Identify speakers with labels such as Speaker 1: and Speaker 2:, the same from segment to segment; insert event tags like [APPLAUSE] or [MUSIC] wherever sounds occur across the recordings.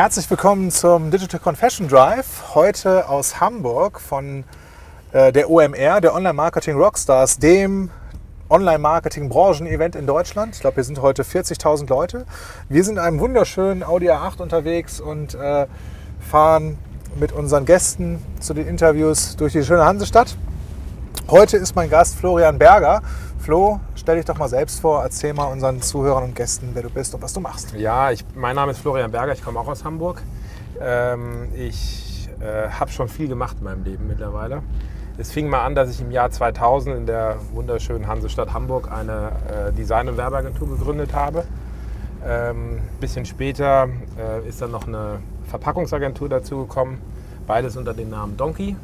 Speaker 1: Herzlich willkommen zum Digital Confession Drive. Heute aus Hamburg von äh, der OMR, der Online Marketing Rockstars, dem Online-Marketing-Branchen-Event in Deutschland. Ich glaube, wir sind heute 40.000 Leute. Wir sind in einem wunderschönen Audi A8 unterwegs und äh, fahren mit unseren Gästen zu den Interviews durch die schöne Hansestadt. Heute ist mein Gast Florian Berger. Flo, stell dich doch mal selbst vor, erzähl mal unseren Zuhörern und Gästen, wer du bist und was du machst.
Speaker 2: Ja, ich, mein Name ist Florian Berger, ich komme auch aus Hamburg. Ähm, ich äh, habe schon viel gemacht in meinem Leben mittlerweile. Es fing mal an, dass ich im Jahr 2000 in der wunderschönen Hansestadt Hamburg eine äh, Design- und Werbeagentur gegründet habe. Ein ähm, bisschen später äh, ist dann noch eine Verpackungsagentur dazu gekommen, beides unter dem Namen Donkey.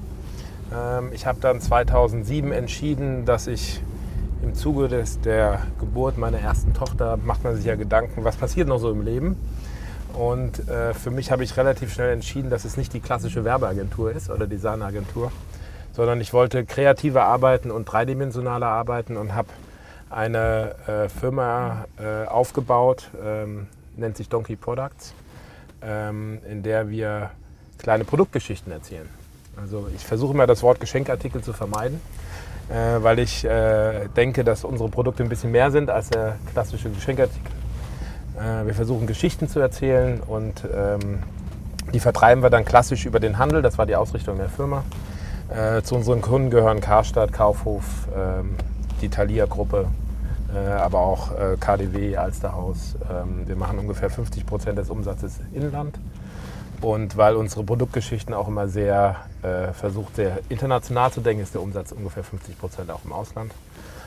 Speaker 2: Ähm, ich habe dann 2007 entschieden, dass ich im Zuge des, der Geburt meiner ersten Tochter macht man sich ja Gedanken, was passiert noch so im Leben. Und äh, für mich habe ich relativ schnell entschieden, dass es nicht die klassische Werbeagentur ist oder Designagentur, sondern ich wollte kreativer arbeiten und dreidimensionaler arbeiten und habe eine äh, Firma äh, aufgebaut, ähm, nennt sich Donkey Products, ähm, in der wir kleine Produktgeschichten erzählen. Also ich versuche immer das Wort Geschenkartikel zu vermeiden äh, weil ich äh, denke, dass unsere Produkte ein bisschen mehr sind als der klassische Geschenkartikel. Äh, wir versuchen Geschichten zu erzählen und ähm, die vertreiben wir dann klassisch über den Handel. Das war die Ausrichtung der Firma. Äh, zu unseren Kunden gehören Karstadt, Kaufhof, ähm, die Thalia-Gruppe, äh, aber auch äh, KDW, Alsterhaus. Ähm, wir machen ungefähr 50 Prozent des Umsatzes Inland. Und weil unsere Produktgeschichten auch immer sehr äh, versucht, sehr international zu denken, ist der Umsatz ungefähr 50 Prozent auch im Ausland.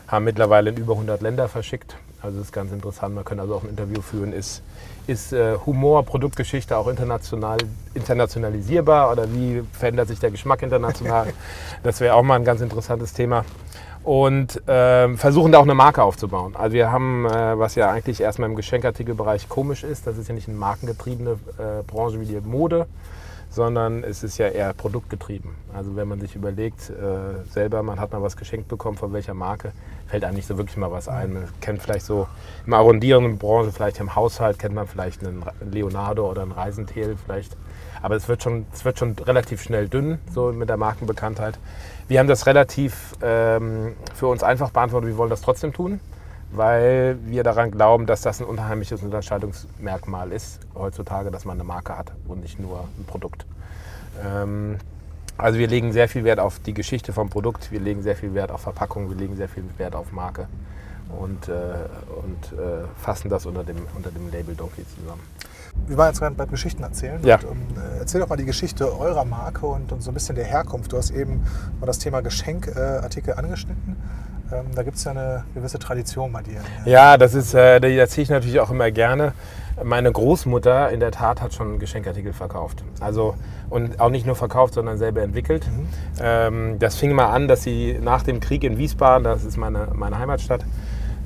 Speaker 2: Haben mittlerweile in über 100 Länder verschickt. Also das ist ganz interessant. Man kann also auch ein Interview führen. Ist, ist äh, Humor, Produktgeschichte auch international, internationalisierbar oder wie verändert sich der Geschmack international? [LAUGHS] das wäre auch mal ein ganz interessantes Thema und äh, versuchen da auch eine Marke aufzubauen. Also wir haben, äh, was ja eigentlich erstmal im Geschenkartikelbereich komisch ist, das ist ja nicht eine markengetriebene äh, Branche wie die Mode, sondern es ist ja eher produktgetrieben. Also wenn man sich überlegt, äh, selber, man hat mal was geschenkt bekommen, von welcher Marke, fällt einem nicht so wirklich mal was ein. Man kennt vielleicht so im arrondierenden Branche, vielleicht im Haushalt kennt man vielleicht einen Leonardo oder einen Reisentel vielleicht. Aber es wird schon, es wird schon relativ schnell dünn, so mit der Markenbekanntheit. Wir haben das relativ ähm, für uns einfach beantwortet. Wir wollen das trotzdem tun, weil wir daran glauben, dass das ein unheimliches Unterscheidungsmerkmal ist heutzutage, dass man eine Marke hat und nicht nur ein Produkt. Ähm, also wir legen sehr viel Wert auf die Geschichte vom Produkt, wir legen sehr viel Wert auf Verpackung, wir legen sehr viel Wert auf Marke und, äh, und äh, fassen das unter dem, unter dem Label Donkey zusammen.
Speaker 1: Wir waren jetzt gerade beim Geschichten erzählen.
Speaker 2: Ja.
Speaker 1: Und, um, äh, erzähl doch mal die Geschichte eurer Marke und, und, so ein bisschen der Herkunft. Du hast eben mal das Thema Geschenkartikel äh, angeschnitten. Ähm, da gibt es ja eine gewisse Tradition bei dir.
Speaker 2: Ja, das ist, äh, die erzähle ich natürlich auch immer gerne. Meine Großmutter in der Tat hat schon Geschenkartikel verkauft. Also und auch nicht nur verkauft, sondern selber entwickelt. Mhm. Ähm, das fing mal an, dass sie nach dem Krieg in Wiesbaden, das ist meine, meine Heimatstadt,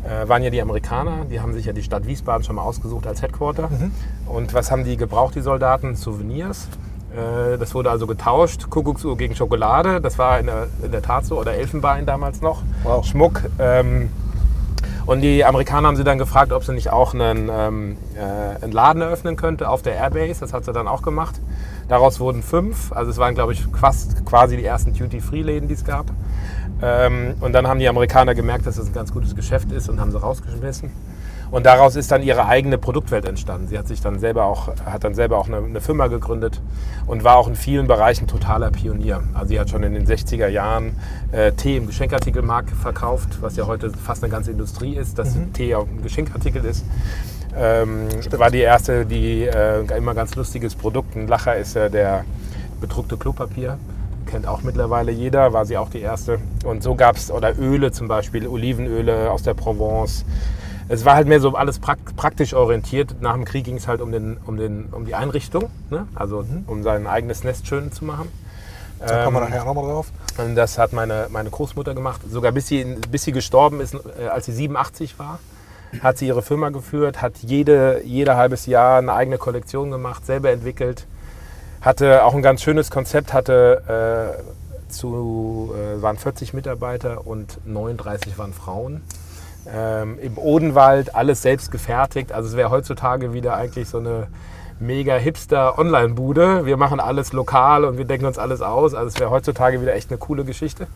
Speaker 2: äh, waren ja die Amerikaner. Die haben sich ja die Stadt Wiesbaden schon mal ausgesucht als Headquarter. Mhm. Und was haben die gebraucht, die Soldaten? Souvenirs. Äh, das wurde also getauscht. Kuckucksuhr gegen Schokolade. Das war in der, in der Tat so. Oder Elfenbein damals noch. Wow. Schmuck. Ähm, und die Amerikaner haben sie dann gefragt, ob sie nicht auch einen, ähm, äh, einen Laden eröffnen könnte auf der Airbase. Das hat sie dann auch gemacht. Daraus wurden fünf. Also es waren, glaube ich, fast quasi die ersten Duty-Free-Läden, die es gab. Ähm, und dann haben die Amerikaner gemerkt, dass das ein ganz gutes Geschäft ist und haben sie rausgeschmissen. Und daraus ist dann ihre eigene Produktwelt entstanden. Sie hat sich dann selber auch, hat dann selber auch eine, eine, Firma gegründet und war auch in vielen Bereichen totaler Pionier. Also sie hat schon in den 60er Jahren äh, Tee im Geschenkartikelmarkt verkauft, was ja heute fast eine ganze Industrie ist, dass mhm. Tee auch ein Geschenkartikel ist. Ähm, war die erste, die äh, immer ganz lustiges Produkt. Ein Lacher ist ja der bedruckte Klopapier kennt auch mittlerweile jeder, war sie auch die erste. Und so gab es, oder Öle zum Beispiel, Olivenöle aus der Provence. Es war halt mehr so alles praktisch orientiert. Nach dem Krieg ging es halt um, den, um, den, um die Einrichtung, ne? also mhm. um sein eigenes Nest schön zu machen.
Speaker 1: Da kommen wir ähm, nachher nochmal drauf.
Speaker 2: Und das hat meine, meine Großmutter gemacht. Sogar bis sie, bis sie gestorben ist, äh, als sie 87 war, hat sie ihre Firma geführt, hat jede, jede halbes Jahr eine eigene Kollektion gemacht, selber entwickelt hatte auch ein ganz schönes Konzept, hatte äh, zu, äh, waren 40 Mitarbeiter und 39 waren Frauen. Ähm, Im Odenwald alles selbst gefertigt. Also es wäre heutzutage wieder eigentlich so eine mega hipster Online-Bude. Wir machen alles lokal und wir denken uns alles aus. Also es wäre heutzutage wieder echt eine coole Geschichte.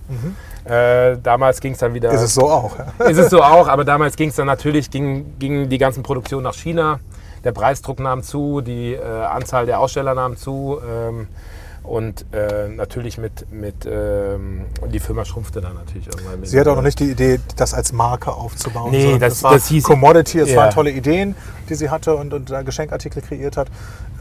Speaker 2: Äh, damals ging es dann wieder.
Speaker 1: Ist es so auch? Ja?
Speaker 2: Ist es so auch, aber damals ging es dann natürlich, ging, ging die ganzen Produktionen nach China. Der Preisdruck nahm zu, die äh, Anzahl der Aussteller nahm zu. Ähm, und äh, natürlich mit, mit ähm, und die Firma schrumpfte dann natürlich irgendwann.
Speaker 1: Sie hatte auch noch nicht die Idee, das als Marke aufzubauen.
Speaker 2: Nee,
Speaker 1: sondern
Speaker 2: das-
Speaker 1: war
Speaker 2: das hieß-
Speaker 1: Commodity, es
Speaker 2: Ja.
Speaker 1: waren tolle Ideen, die sie hatte und, und Geschenkartikel kreiert hat.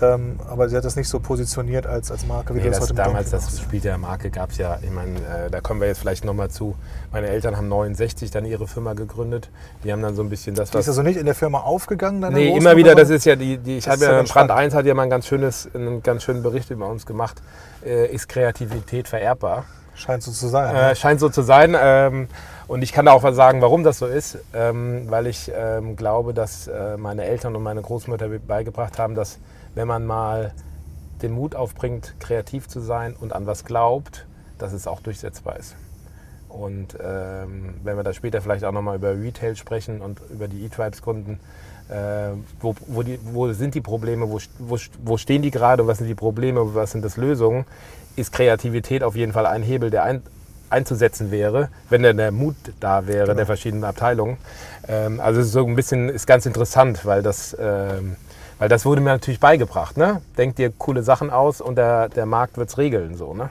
Speaker 1: Ähm, aber sie hat das nicht so positioniert als, als Marke, wie
Speaker 2: Nee,
Speaker 1: das
Speaker 2: das
Speaker 1: heute
Speaker 2: damals, das. Spiel der Marke gab es ja, ich meine, äh, da kommen wir jetzt vielleicht nochmal zu. Meine Eltern haben 69 dann ihre Firma gegründet. Die haben dann so ein bisschen das,
Speaker 1: Die ist
Speaker 2: was.
Speaker 1: also nicht in der Firma aufgegangen? deine
Speaker 2: Nee, immer wieder, das ist ja die, die ich habe
Speaker 1: ja
Speaker 2: Brand
Speaker 1: spannend.
Speaker 2: 1 hat ja mal einen ganz, schönes, einen ganz schönen Bericht über uns gemacht. Äh, ist Kreativität vererbbar?
Speaker 1: Scheint so zu sein.
Speaker 2: Äh, scheint so zu sein. Ähm, und ich kann da auch was sagen, warum das so ist. Ähm, weil ich ähm, glaube, dass äh, meine Eltern und meine Großmutter beigebracht haben, dass wenn man mal den Mut aufbringt, kreativ zu sein und an was glaubt, dass es auch durchsetzbar ist. Und ähm, wenn wir da später vielleicht auch nochmal über Retail sprechen und über die E-Tribes-Kunden, äh, wo, wo, die, wo sind die Probleme, wo, wo, stehen die gerade, was sind die Probleme, was sind das Lösungen, ist Kreativität auf jeden Fall ein Hebel, der ein, einzusetzen wäre, wenn denn der Mut da wäre der verschiedenen Abteilungen. Ähm, also es ist so ein bisschen, ist ganz interessant, weil das, ähm, weil das wurde mir natürlich beigebracht. Ne? Denk dir coole Sachen aus und der, der Markt wird es regeln. So, ne?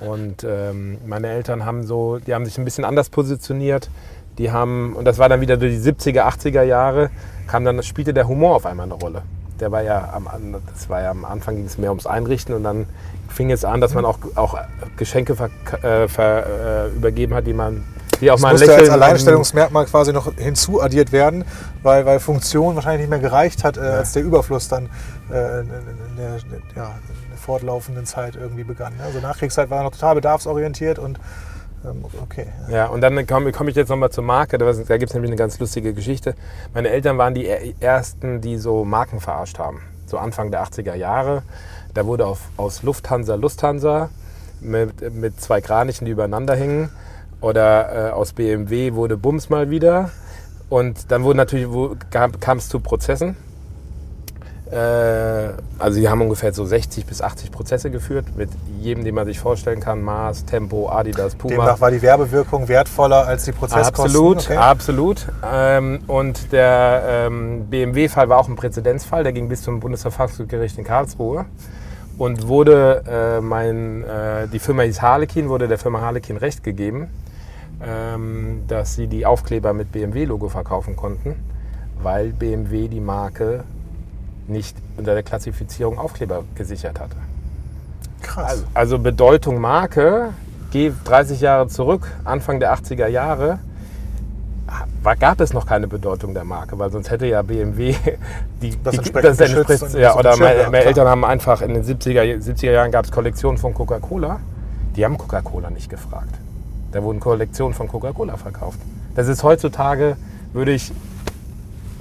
Speaker 2: Und ähm, meine Eltern haben so, die haben sich ein bisschen anders positioniert. Die haben, und das war dann wieder durch die 70er, 80er Jahre, kam dann, spielte der Humor auf einmal eine Rolle. Der war ja am, das war ja am Anfang ging es mehr ums Einrichten und dann fing es an, dass man auch, auch Geschenke ver, äh, ver, äh, übergeben hat, die man, die auch
Speaker 1: Das
Speaker 2: mal
Speaker 1: musste als
Speaker 2: Lächeln.
Speaker 1: Alleinstellungsmerkmal quasi noch hinzuaddiert werden, weil, weil Funktion wahrscheinlich nicht mehr gereicht hat, äh, als der Überfluss dann äh, in, der, ja, fortlaufenden Zeit irgendwie begann. ne? Also Nachkriegszeit war noch total bedarfsorientiert und ähm, okay.
Speaker 2: Ja, und dann komme komm ich jetzt nochmal zur Marke. Da, da gibt es nämlich eine ganz lustige Geschichte. Meine Eltern waren die er- ersten, die so Marken verarscht haben. So Anfang der 80er Jahre. Da wurde auf, aus Lufthansa Lufthansa mit, mit zwei Kranichen, die übereinander hingen. Oder äh, aus BMW wurde Bums mal wieder. Und dann wurde natürlich, wo, kam es zu Prozessen. Äh, also die haben ungefähr so 60 bis 80 Prozesse geführt mit jedem, den man sich vorstellen kann. Mars, Tempo, Adidas, Puma.
Speaker 1: Demnach war die Werbewirkung wertvoller als die Prozesskosten.
Speaker 2: Absolut,
Speaker 1: Okay.
Speaker 2: absolut. Ähm, und der ähm, BMW-Fall war auch ein Präzedenzfall. Der ging bis zum Bundesverfassungsgericht in Karlsruhe und wurde äh, mein, äh, die Firma hieß Harlequin, wurde der Firma Harlequin Recht gegeben, ähm, dass sie die Aufkleber mit BMW-Logo verkaufen konnten, weil BMW die Marke nicht unter der Klassifizierung Aufkleber gesichert hatte.
Speaker 1: Krass.
Speaker 2: Also, also Bedeutung Marke, geh 30 Jahre zurück, Anfang der 80er Jahre, war, gab es noch keine Bedeutung der Marke, weil sonst hätte ja BMW [LAUGHS] die,
Speaker 1: Das
Speaker 2: die,
Speaker 1: entsprechend
Speaker 2: das entspricht, ja, oder meine,
Speaker 1: gehabt,
Speaker 2: meine. Eltern haben einfach in den 70er, 70er Jahren gab es Kollektionen von Coca-Cola, die haben Coca-Cola nicht gefragt. Da wurden Kollektionen von Coca-Cola verkauft. Das ist heutzutage, würde ich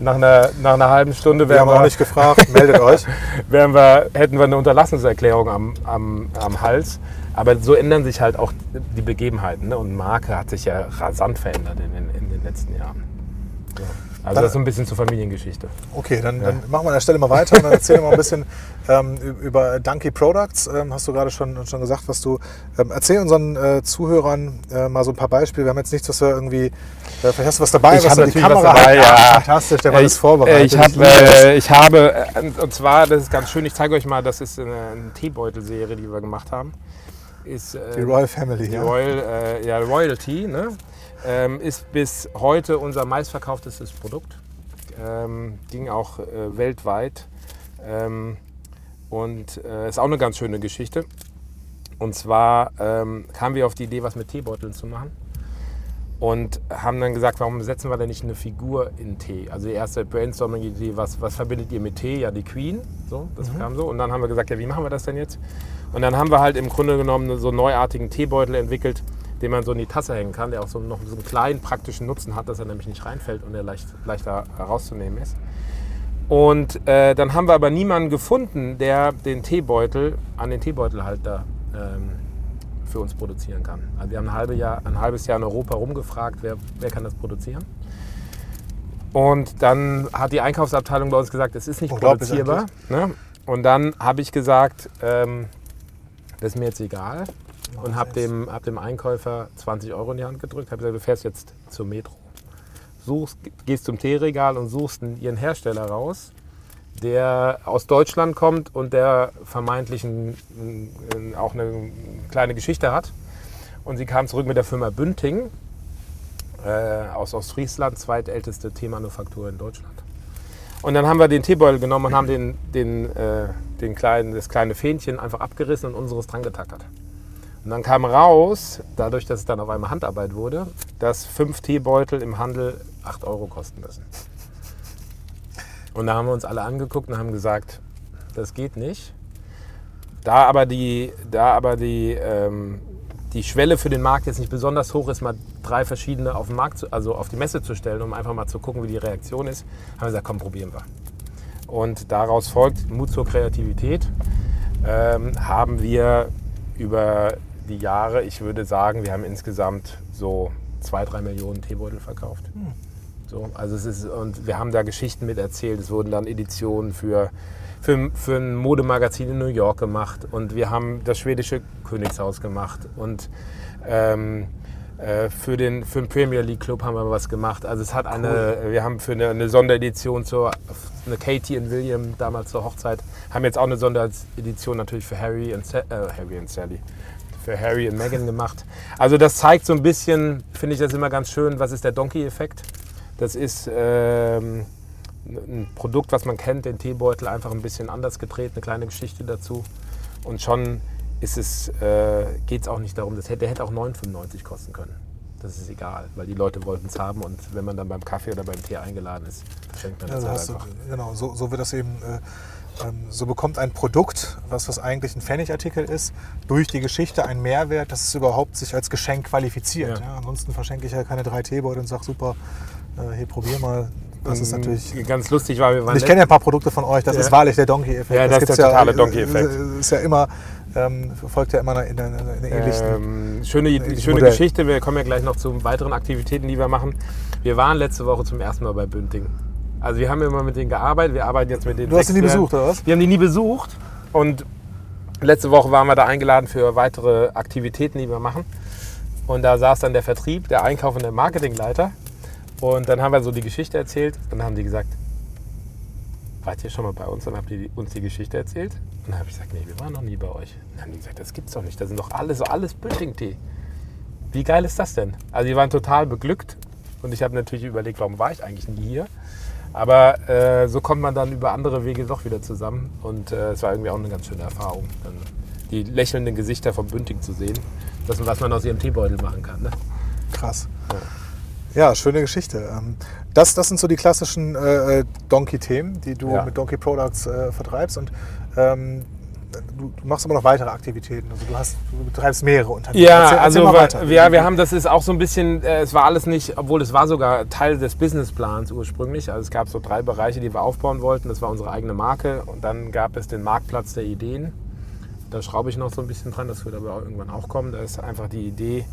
Speaker 2: nach einer, nach einer halben Stunde
Speaker 1: Wir haben
Speaker 2: wären
Speaker 1: auch nicht gefragt, meldet [LAUGHS] euch.
Speaker 2: wären wir, hätten wir eine Unterlassungserklärung am, am, am Hals. Aber so ändern sich halt auch die Begebenheiten. Ne? Und Marke hat sich ja rasant verändert in den, in den letzten Jahren. So. Also
Speaker 1: Dann-
Speaker 2: das ist so ein bisschen zur Familiengeschichte.
Speaker 1: Okay, dann, dann machen wir an der Stelle mal weiter und dann erzähl mal ein bisschen ähm, über Donkey Products. Ähm, hast du gerade schon, schon gesagt, was du. Ähm, erzähl unseren äh, Zuhörern äh, mal so ein paar Beispiele. Wir haben jetzt nichts, was wir irgendwie. Äh, vielleicht hast du was dabei,
Speaker 2: Ich
Speaker 1: was
Speaker 2: hab
Speaker 1: du die
Speaker 2: natürlich was
Speaker 1: Kamera
Speaker 2: dabei,
Speaker 1: hat.
Speaker 2: ja.
Speaker 1: Fantastisch, der war alles
Speaker 2: Ich-
Speaker 1: vorbereitet.
Speaker 2: Ich, hab,
Speaker 1: liebe das.
Speaker 2: äh, ich habe, äh, und zwar, das ist ganz schön, ich zeige euch mal, das ist eine, eine Teebeutelserie, die wir gemacht haben. Ist, äh,
Speaker 1: die Royal Family,
Speaker 2: Die
Speaker 1: ja.
Speaker 2: Royal, äh, ja, Royalty ne? Ähm, ist bis heute unser meistverkauftestes Produkt. Ähm, ging auch äh, weltweit. Ähm, und äh, ist auch eine ganz schöne Geschichte. Und zwar ähm, kamen wir auf die Idee, was mit Teebeuteln zu machen. Und haben dann gesagt, warum setzen wir denn nicht eine Figur in Tee? Also die erste Brainstorming-Idee, was, was verbindet ihr mit Tee? Ja, die Queen. So, das kam so. Und dann haben wir gesagt, ja, wie machen wir das denn jetzt? Und dann haben wir halt im Grunde genommen so einen neuartigen Teebeutel entwickelt, den man so in die Tasse hängen kann, der auch so noch so einen kleinen praktischen Nutzen hat, dass er nämlich nicht reinfällt und der leicht, leichter herauszunehmen ist. Und äh, dann haben wir aber niemanden gefunden, der den Teebeutel an den Teebeutelhalter ähm, für uns produzieren kann. Also wir haben ein, halbe Jahr, ein halbes Jahr in Europa rumgefragt, wer, wer kann das produzieren. Und dann hat die Einkaufsabteilung bei uns gesagt, es ist nicht produzierbar. Ne? Und dann habe ich gesagt, ähm, das ist mir jetzt egal. Und habe dem, hab dem Einkäufer 20 Euro in die Hand gedrückt. Habe gesagt, du fährst jetzt zur Metro. Suchst, gehst zum Teeregal und suchst ihren Hersteller raus, der aus Deutschland kommt und der vermeintlich ein, ein, auch eine kleine Geschichte hat. Und sie kam zurück mit der Firma Bünding äh, aus Ostfriesland, zweitälteste Teemanufaktur in Deutschland. Und dann haben wir den Teebeutel genommen und haben den, den, äh, den kleinen, das kleine Fähnchen einfach abgerissen und unseres dran getackert. Und dann kam raus, dadurch, dass es dann auf einmal Handarbeit wurde, dass fünf Teebeutel im Handel 8 Euro kosten müssen. Und da haben wir uns alle angeguckt und haben gesagt, das geht nicht. Da aber die, da aber die, ähm, die Schwelle für den Markt jetzt nicht besonders hoch ist, mal drei verschiedene auf den Markt, zu, also auf die Messe zu stellen, um einfach mal zu gucken, wie die Reaktion ist, haben wir gesagt, komm, probieren wir. Und daraus folgt Mut zur Kreativität. Ähm, haben wir über die Jahre, ich würde sagen, wir haben insgesamt so zwei, drei Millionen Teebeutel verkauft. Hm. So, also es ist, und wir haben da Geschichten mit erzählt. Es wurden dann Editionen für, für, für ein Modemagazin in New York gemacht und wir haben das schwedische Königshaus gemacht und ähm, äh, für, den, für den Premier League Club haben wir was gemacht. Also es hat eine, cool. wir haben für eine, eine Sonderedition zur eine Katie und William damals zur Hochzeit, haben jetzt auch eine Sonderedition natürlich für Harry und, äh, Harry und Sally, für Harry und Meghan gemacht. Also das zeigt so ein bisschen, finde ich das immer ganz schön, was ist der Donkey-Effekt. Das ist ähm, ein Produkt, was man kennt, den Teebeutel einfach ein bisschen anders gedreht, eine kleine Geschichte dazu. Und schon ist es, äh, geht es auch nicht darum, das hätte, der hätte auch 9,95 kosten können. Das ist egal, weil die Leute wollten es haben und wenn man dann beim Kaffee oder beim Tee eingeladen ist, verschenkt man das
Speaker 1: also halt einfach. Du, genau, so, so wird das eben äh, so bekommt ein Produkt, was, was eigentlich ein Pfennigartikel ist, durch die Geschichte einen Mehrwert, dass es überhaupt sich als Geschenk qualifiziert. Ja. Ja, ansonsten verschenke ich ja keine drei Teebeutel und sage, super, äh, hier probier mal.
Speaker 2: Das ist natürlich ganz lustig, weil wir
Speaker 1: waren. Ich kenne ja ein paar Produkte von euch. Das ja. ist wahrlich der Donkey-Effekt.
Speaker 2: Ja, das, das ist der totale ja, Donkey-Effekt.
Speaker 1: Ist ja immer ähm, folgt ja immer in einer ähnlichen.
Speaker 2: Ähm, schöne schöne Geschichte. Wir kommen ja gleich noch zu weiteren Aktivitäten, die wir machen. Wir waren letzte Woche zum ersten Mal bei Bünding. Also wir haben immer mit denen gearbeitet, wir arbeiten jetzt mit denen.
Speaker 1: Du hast die nie besucht, oder was?
Speaker 2: Wir haben die nie besucht und letzte Woche waren wir da eingeladen für weitere Aktivitäten, die wir machen. Und da saß dann der Vertrieb, der Einkauf und der Marketingleiter. Und dann haben wir so die Geschichte erzählt und dann haben die gesagt, wart ihr schon mal bei uns? Und dann habt ihr uns die Geschichte erzählt. Und dann habe ich gesagt, nee, wir waren noch nie bei euch. Und dann haben die gesagt, das gibt's doch nicht. Das sind doch alle so alles Bünding-Tee. Wie geil ist das denn? Also die waren total beglückt und ich habe natürlich überlegt, warum war ich eigentlich nie hier? Aber äh, so kommt man dann über andere Wege doch wieder zusammen. Und äh, es war irgendwie auch eine ganz schöne Erfahrung, dann die lächelnden Gesichter vom Bünding zu sehen. Das, was man aus ihrem Teebeutel machen kann. Ne?
Speaker 1: Krass. Ja. ja. schöne Geschichte. Ähm, das, das sind so die klassischen äh, äh, Donkey-Themen, die du ja. mit Donkey Products äh, vertreibst. Und ähm, du, du, machst aber noch weitere Aktivitäten. Also du, hast, du betreibst mehrere Unternehmen.
Speaker 2: Ja, erzähl, also erzähl weiter. Wir, wir haben, das ist auch so ein bisschen, äh, es war alles nicht, obwohl es war sogar Teil des Businessplans ursprünglich. Also es gab so drei Bereiche, die wir aufbauen wollten. Das war unsere eigene Marke und dann gab es den Marktplatz der Ideen. Da schraube ich noch so ein bisschen dran, das wird aber irgendwann auch kommen. Da ist einfach die Idee,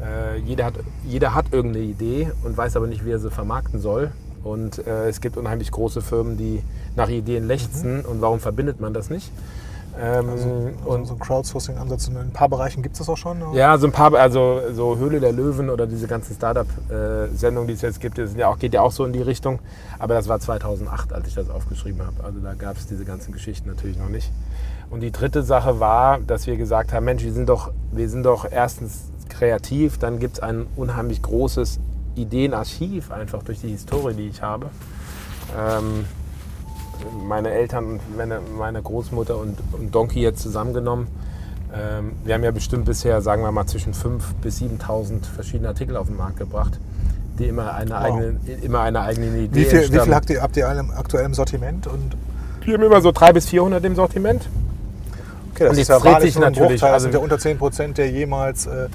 Speaker 2: äh, jeder, hat, jeder hat irgendeine Idee und weiß aber nicht, wie er sie vermarkten soll. Und äh, es gibt unheimlich große Firmen, die nach Ideen lechzen. Mhm. Und warum verbindet man das nicht?
Speaker 1: Ähm, also, und so ein Crowdsourcing-Ansatz in ein paar Bereichen gibt es das auch schon?
Speaker 2: Oder? Ja, so ein paar, also so Höhle der Löwen oder diese ganzen Startup-Sendungen, die es jetzt gibt, sind ja auch, geht ja auch so in die Richtung. Aber das war 2008, als ich das aufgeschrieben habe. Also da gab es diese ganzen Geschichten natürlich noch nicht. Und die dritte Sache war, dass wir gesagt haben, Mensch, wir sind doch, wir sind doch erstens kreativ, dann gibt es ein unheimlich großes Ideenarchiv, einfach durch die Historie, die ich habe. Ähm, meine Eltern und meine, meine Großmutter und, und Donkey jetzt zusammengenommen. Ähm, wir haben ja bestimmt bisher, sagen wir mal, zwischen 5.000 bis 7.000 verschiedene Artikel auf den Markt gebracht, die immer eine, wow. eigene, immer eine eigene Idee
Speaker 1: wie viel, wie viel habt ihr, habt ihr aktuell im Sortiment? Und
Speaker 2: wir haben immer so 300 bis 400 im Sortiment.
Speaker 1: Okay, das und ist ja dreht sich natürlich. Also sind ja unter 10 Prozent der jemals äh,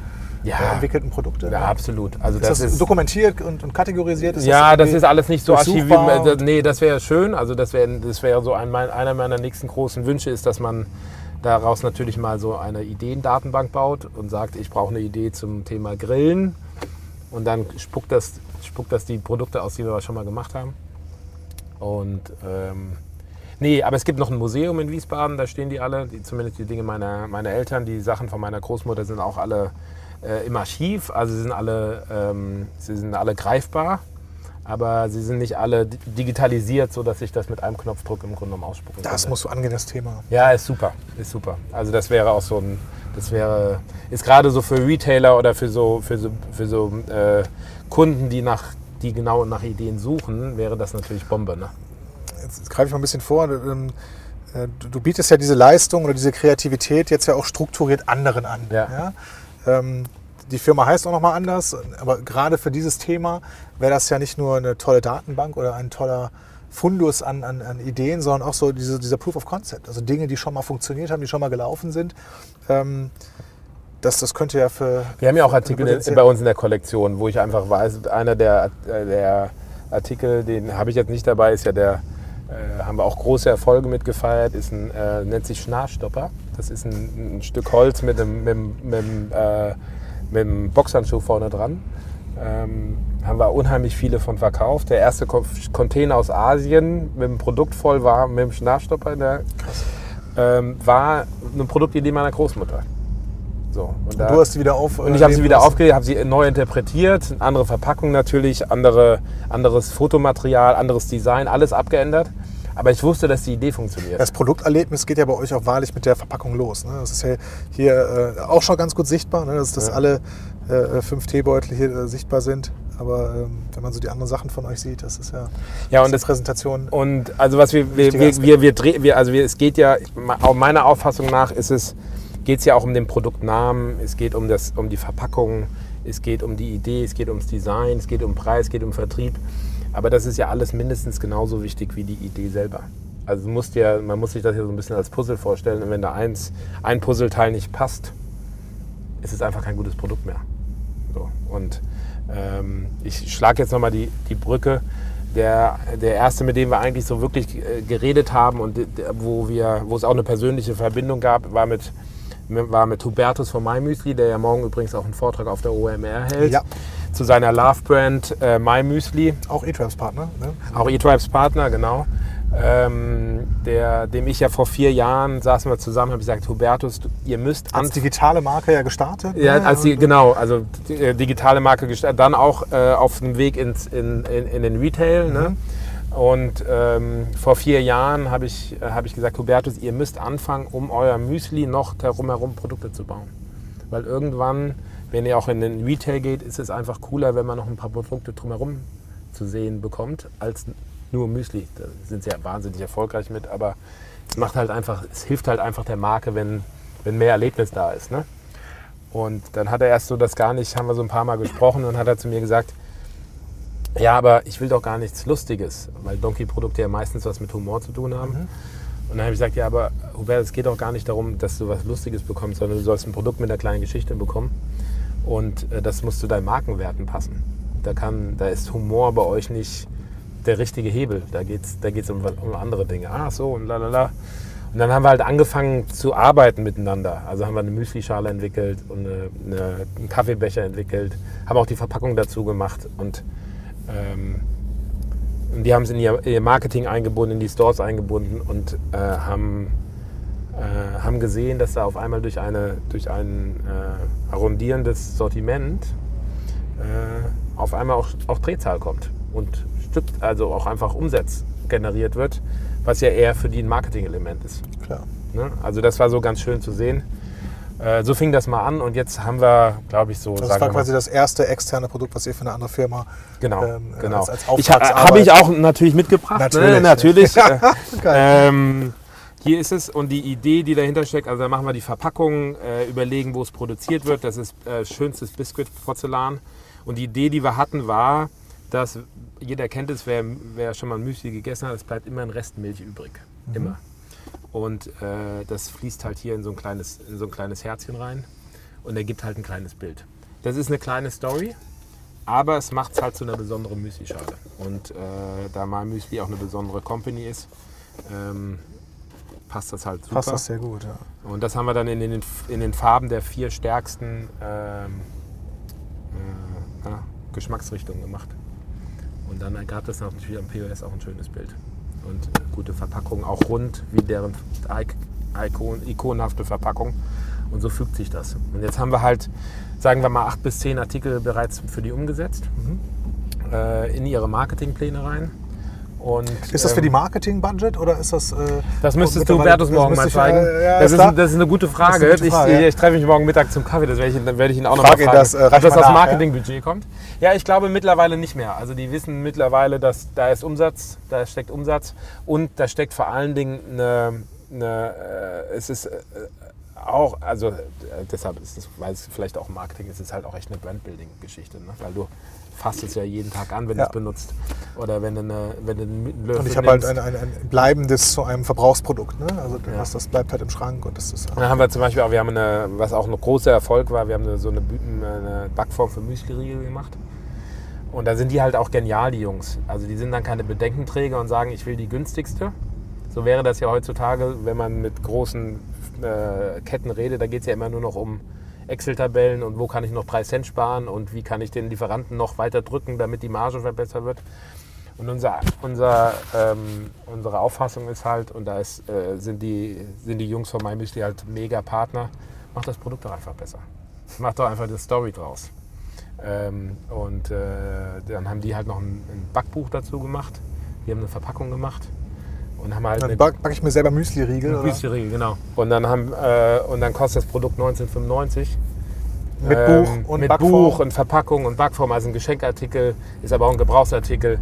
Speaker 1: ja, entwickelten Produkte.
Speaker 2: Ja, absolut. Also
Speaker 1: ist das, das ist dokumentiert und, und kategorisiert?
Speaker 2: Ist ja, das, das, ist alles nicht so archiviert. Nee, das wäre schön. Also das wäre das wär so ein, einer meiner nächsten großen Wünsche ist, dass man daraus natürlich mal so eine Ideendatenbank baut und sagt, ich brauche eine Idee zum Thema Grillen und dann spuckt das, spuckt das die Produkte aus, die wir schon mal gemacht haben. Und ähm, Nee, aber es gibt noch ein Museum in Wiesbaden, da stehen die alle, die, zumindest die Dinge meiner, meiner Eltern. Die Sachen von meiner Großmutter sind auch alle äh, im Archiv, also sie sind alle, ähm, sie sind alle greifbar, aber sie sind nicht alle di- digitalisiert, sodass ich das mit einem Knopfdruck im Grunde genommen ausspucken
Speaker 1: Das
Speaker 2: könnte.
Speaker 1: muss so angehen, das Thema.
Speaker 2: Ja, ist super, ist super. Also das wäre auch so ein, das wäre, ist gerade so für Retailer oder für so, für so, für so äh, Kunden, die nach, die genau nach Ideen suchen, wäre das natürlich Bombe. Ne?
Speaker 1: Jetzt, greife ich mal ein bisschen vor. Äh, Du, du bietest ja diese Leistung oder diese Kreativität jetzt ja auch strukturiert anderen an.
Speaker 2: Ja.
Speaker 1: Ähm, die Firma heißt auch nochmal anders, aber gerade für dieses Thema wäre das ja nicht nur eine tolle Datenbank oder ein toller Fundus an, an, an Ideen, sondern auch so diese, dieser Proof of Concept. Also Dinge, die schon mal funktioniert haben, die schon mal gelaufen sind. Ähm, das, das könnte ja für.
Speaker 2: Wir haben ja auch Artikel bei uns in der Kollektion, wo ich einfach weiß, einer der, äh, der Artikel, den habe ich jetzt nicht dabei, ist ja der, äh, haben wir auch große Erfolge mitgefeiert, ist ein, äh, nennt sich Schnarchstopper. Das ist ein, ein Stück Holz mit einem, mit, einem- mit, einem, äh, mit einem Boxhandschuh vorne dran. Ähm, haben wir unheimlich viele von verkauft. Der erste Container aus Asien mit dem Produkt voll war, mit dem Schnarchstopper in der, ähm, war eine Produktidee meiner Großmutter. So, und da-
Speaker 1: Du hast sie wieder auf.
Speaker 2: und ich habe sie wieder aufgelegt, habe sie neu interpretiert, andere Verpackung natürlich, andere, anderes Fotomaterial, anderes Design, alles abgeändert. Aber ich wusste, dass die Idee funktioniert.
Speaker 1: Das Produkterlebnis geht ja bei euch auch wahrlich mit der Verpackung los. Ne? Das ist ja hier äh, auch schon ganz gut sichtbar, ne? dass, dass
Speaker 2: Ja.
Speaker 1: alle äh, fünf Teebeutel hier äh, sichtbar sind. Aber ähm, wenn man so die anderen Sachen von euch sieht, das ist ja,
Speaker 2: ja, und
Speaker 1: das ist Präsentation.
Speaker 2: und also was wir, wir, wir, wir, wir, wir also wir, es geht ja, meiner Auffassung nach ist es, geht es ja auch um den Produktnamen, es geht um, das, um die Verpackung, es geht um die Idee, es geht ums Design, es geht um Preis, es geht um Vertrieb. Aber das ist ja alles mindestens genauso wichtig wie die Idee selber. Also musst ja, man muss sich das ja so ein bisschen als Puzzle vorstellen. Und wenn da eins, ein Puzzleteil nicht passt, ist es einfach kein gutes Produkt mehr. So. Und ähm, ich schlage jetzt nochmal die, die Brücke. Der, der erste, mit dem wir eigentlich so wirklich äh, geredet haben und der, wo, wir, wo es auch eine persönliche Verbindung gab, war mit, war mit Hubertus von MyMüsli, der ja morgen übrigens auch einen Vortrag auf der OMR hält.
Speaker 1: Ja.
Speaker 2: Zu seiner Love-Brand äh, MyMüsli.
Speaker 1: Auch E-Trans Partner. Ne?
Speaker 2: Auch E-Tribes Partner, genau. Ähm, der, dem ich ja vor vier Jahren saßen wir zusammen, habe gesagt, Hubertus, du- ihr müsst
Speaker 1: Als digitale Marke ja gestartet.
Speaker 2: ja,
Speaker 1: ne?
Speaker 2: als die,
Speaker 1: Und-
Speaker 2: genau, also die, äh, digitale Marke gestartet, dann auch äh, auf dem Weg ins, in, in, in den Retail. Ne? Und ähm, vor vier Jahren habe ich, äh, hab ich gesagt, Hubertus, ihr müsst anfangen, um euer Müsli noch darum herum Produkte zu bauen. Weil irgendwann, wenn ihr auch in den Retail geht, ist es einfach cooler, wenn man noch ein paar Produkte drumherum zu sehen bekommt, als nur Müsli. Da sind sie ja wahnsinnig erfolgreich mit, aber es macht halt einfach, es hilft halt einfach der Marke, wenn, wenn mehr Erlebnis da ist. Ne? Und dann hat er erst so das gar nicht, haben wir so ein paar Mal gesprochen und hat er zu mir gesagt, ja, aber ich will doch gar nichts Lustiges, weil Donkey-Produkte ja meistens was mit Humor zu tun haben. Und dann habe ich gesagt, ja, aber Hubert, es geht doch gar nicht darum, dass du was Lustiges bekommst, sondern du sollst ein Produkt mit einer kleinen Geschichte bekommen. Und äh, das muss zu deinen Markenwerten passen. Da, kann, da ist Humor bei euch nicht der richtige Hebel. Da geht es da geht's um, um andere Dinge. Ah, so und lalala. Und dann haben wir halt angefangen zu arbeiten miteinander. Also haben wir eine Müslischale entwickelt und eine, eine, einen Kaffeebecher entwickelt, haben auch die Verpackung dazu gemacht und, ähm, die haben es in ihr, ihr Marketing eingebunden, in die Stores eingebunden und äh, haben, äh, haben gesehen, dass da auf einmal durch, eine, durch ein äh, arrondierendes Sortiment äh, auf einmal auch, auch Drehzahl kommt und Stück, also auch einfach Umsatz generiert wird, was ja eher für die ein Marketing-Element ist.
Speaker 1: Klar.
Speaker 2: Ne? Also das war so ganz schön zu sehen. Äh, so fing das mal an und jetzt haben wir, glaube ich, so
Speaker 1: Das war quasi das erste externe Produkt, was ihr für eine andere Firma
Speaker 2: Genau,
Speaker 1: ähm,
Speaker 2: genau.
Speaker 1: als, als Auftragsarbeit-
Speaker 2: habe ich auch natürlich mitgebracht.
Speaker 1: Natürlich.
Speaker 2: Ne? Natürlich. Äh, [LAUGHS]
Speaker 1: Geil.
Speaker 2: ähm, hier ist es und die Idee, die dahinter steckt, also da machen wir die Verpackung, äh, überlegen, wo es produziert wird. Das ist äh, schönstes Biskuitporzellan. Und die Idee, die wir hatten, war, dass jeder kennt es, wer, wer schon mal ein Müsli gegessen hat, es bleibt immer ein Rest Milch übrig. Immer. Und äh, das fließt halt hier in so, ein kleines, in so ein kleines Herzchen rein und ergibt halt ein kleines Bild. Das ist eine kleine Story, aber es macht es halt zu einer besonderen Müsli-Schale. Und äh, da My Müsli auch eine besondere Company ist, ähm, passt das halt super.
Speaker 1: Passt das sehr gut, ja.
Speaker 2: Und das haben wir dann in den, in den Farben der vier stärksten ähm, äh, Geschmacksrichtungen gemacht. Und dann ergab das natürlich am POS auch ein schönes Bild. und gute Verpackung, auch rund wie deren Ikon, ikonhafte Verpackung. Und so fügt sich das. Und jetzt haben wir halt, sagen wir mal, acht bis zehn Artikel bereits für die umgesetzt, mhm. äh, in ihre Marketingpläne rein.
Speaker 1: Und, ist das für die ähm, Marketing-Budget oder ist das. Äh,
Speaker 2: das müsstest du Bertus morgen mal zeigen. Ich, äh, ja, das, ist, das, ist, eine gute Frage. Eine gute Frage ich, ja. ich, treffe mich morgen Mittag zum Kaffee, das werde ich, dann werde ich ihn auch noch mal fragen. Das, äh, ob das aus Marketingbudget ja? kommt. Ja, ich glaube mittlerweile nicht mehr. Also die wissen mittlerweile, dass da ist Umsatz, da steckt Umsatz und da steckt vor allen Dingen eine, eine äh, es ist äh, auch, also äh, deshalb ist es, weil es vielleicht auch Marketing ist, ist es halt auch echt eine Brandbuilding-Geschichte, ne? weil du fasst es ja jeden Tag an, wenn ja. du es benutzt. Oder wenn du eine, wenn du einen
Speaker 1: Löffel Und ich habe halt ein, ein, ein, bleibendes zu einem Verbrauchsprodukt. Ne? Also ja. das, das, bleibt halt im Schrank. Und das ist
Speaker 2: Dann haben wir zum Beispiel auch, wir haben eine, was auch ein großer Erfolg war, wir haben eine, so eine, eine Backform für Müsli-Riegel gemacht. Und da sind die halt auch genial, die Jungs. Also die sind dann keine Bedenkenträger und sagen, ich will die günstigste. So wäre das ja heutzutage, wenn man mit großen äh, Ketten redet, da geht es ja immer nur noch um Excel-Tabellen und wo kann ich noch 3 Cent sparen und wie kann ich den Lieferanten noch weiter drücken, damit die Marge verbessert wird. Und unser, unser, ähm, unsere Auffassung ist halt, und da ist, äh, sind, die, sind die Jungs von MyMüsli halt mega Partner, macht das Produkt doch einfach besser. Macht doch einfach die Story draus. Ähm, und äh, dann haben die halt noch ein, ein Backbuch dazu gemacht. Die haben eine Verpackung gemacht
Speaker 1: und haben halt dann backe ich mir selber Müsli-Riegel.
Speaker 2: Müsli-Riegel, genau. Und dann, haben, äh, und dann kostet das Produkt 19,95.
Speaker 1: Mit ähm, Buch und
Speaker 2: Mit
Speaker 1: Backform.
Speaker 2: Buch und Verpackung und Backform, also ein Geschenkartikel, ist aber auch ein Gebrauchsartikel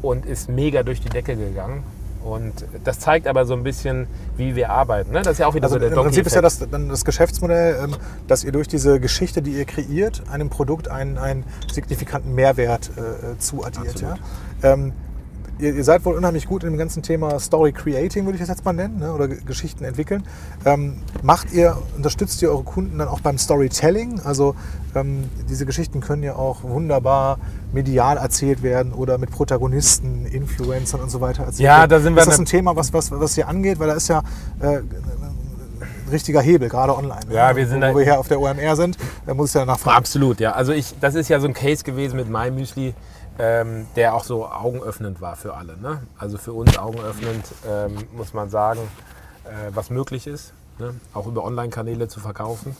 Speaker 2: und ist mega durch die Decke gegangen. Und das zeigt aber so ein bisschen, wie wir arbeiten. Ne? Das ist ja auch wieder also so der
Speaker 1: Im Prinzip ist ja das, das Geschäftsmodell, ähm, dass ihr durch diese Geschichte, die ihr kreiert, einem Produkt einen, einen signifikanten Mehrwert äh, zuaddiert. Ja? Ähm, ihr, ihr, seid wohl unheimlich gut in dem ganzen Thema Story Creating, würde ich das jetzt mal nennen, ne? oder Geschichten entwickeln. Ähm, macht ihr, unterstützt ihr eure Kunden dann auch beim Storytelling? Also ähm, diese Geschichten können ja auch wunderbar medial erzählt werden oder mit Protagonisten, Influencern und so weiter erzählt
Speaker 2: Ja, da sind wir.
Speaker 1: Ist das ein Thema, was, was, was hier angeht? Weil da ist ja äh, richtiger Hebel, gerade online.
Speaker 2: Ja, wir sind
Speaker 1: wo, wo wir hier auf der OMR sind, da muss ich ja nachfragen.
Speaker 2: Absolut, ja. Also ich, das ist ja so ein Case gewesen mit MyMüsli ähm, der auch so augenöffnend war für alle. Ne? Also für uns augenöffnend ähm, muss man sagen, äh, was möglich ist, ne? auch über Online-Kanäle zu verkaufen.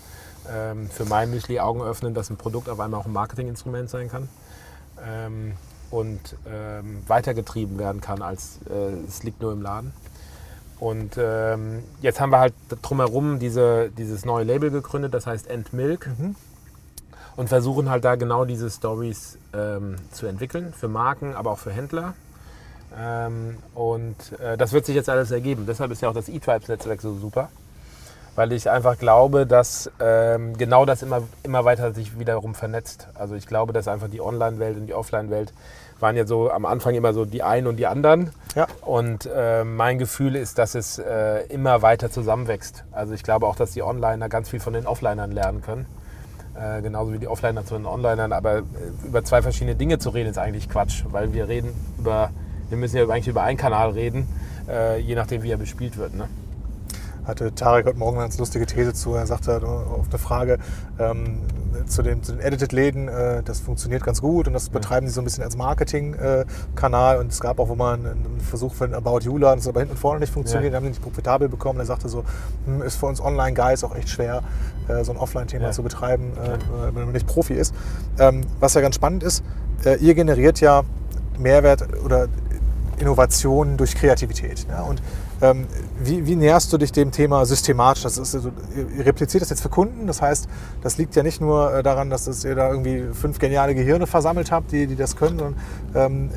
Speaker 2: Ähm, für mein Müsli augenöffnend, dass ein Produkt auf einmal auch ein Marketinginstrument sein kann ähm, und ähm, weitergetrieben werden kann, als äh, es liegt nur im Laden. Und ähm, jetzt haben wir halt drumherum diese, dieses neue Label gegründet, das heißt End Milk. Mhm und versuchen halt da genau diese Stories ähm, zu entwickeln für Marken, aber auch für Händler. Ähm, und äh, das wird sich jetzt alles ergeben. Deshalb ist ja auch das E-Tribes-Netzwerk so super, weil ich einfach glaube, dass ähm, genau das immer, immer weiter sich wiederum vernetzt. Also ich glaube, dass einfach die Online-Welt und die Offline-Welt waren ja so am Anfang immer so die einen und die anderen. Ja. Und äh, mein Gefühl ist, dass es äh, immer weiter zusammenwächst. Also ich glaube auch, dass die Onliner ganz viel von den Offlinern lernen können. Äh, genauso wie die Offliner zu den Onlinern. Aber äh, über zwei verschiedene Dinge zu reden, ist eigentlich Quatsch, weil wir reden über, wir müssen ja eigentlich über einen Kanal reden, äh, je nachdem, wie er bespielt wird. Ne?
Speaker 1: hatte Tarek heute Morgen eine ganz lustige These zu. Er sagte auf eine Frage ähm, zu, den, zu den Edited-Läden, äh, das funktioniert ganz gut und das betreiben sie so ein bisschen als Marketing-Kanal. Äh, und es gab auch wo man einen Versuch für einen About You-Laden, das aber hinten und vorne nicht funktioniert, ja. haben die nicht profitabel bekommen. Er sagte so, hm, ist für uns Online-Guys auch echt schwer, äh, so ein Offline-Thema ja. zu betreiben, äh, wenn man nicht Profi ist. Ähm, was ja ganz spannend ist, äh, ihr generiert ja Mehrwert oder Innovationen durch Kreativität. Ja? Und ähm, wie, wie, näherst du dich dem Thema systematisch? Das ist, also, ihr repliziert das jetzt für Kunden, das heißt, das liegt ja nicht nur äh, daran, dass das ihr da irgendwie fünf geniale Gehirne versammelt habt, die, die das können, sondern ähm,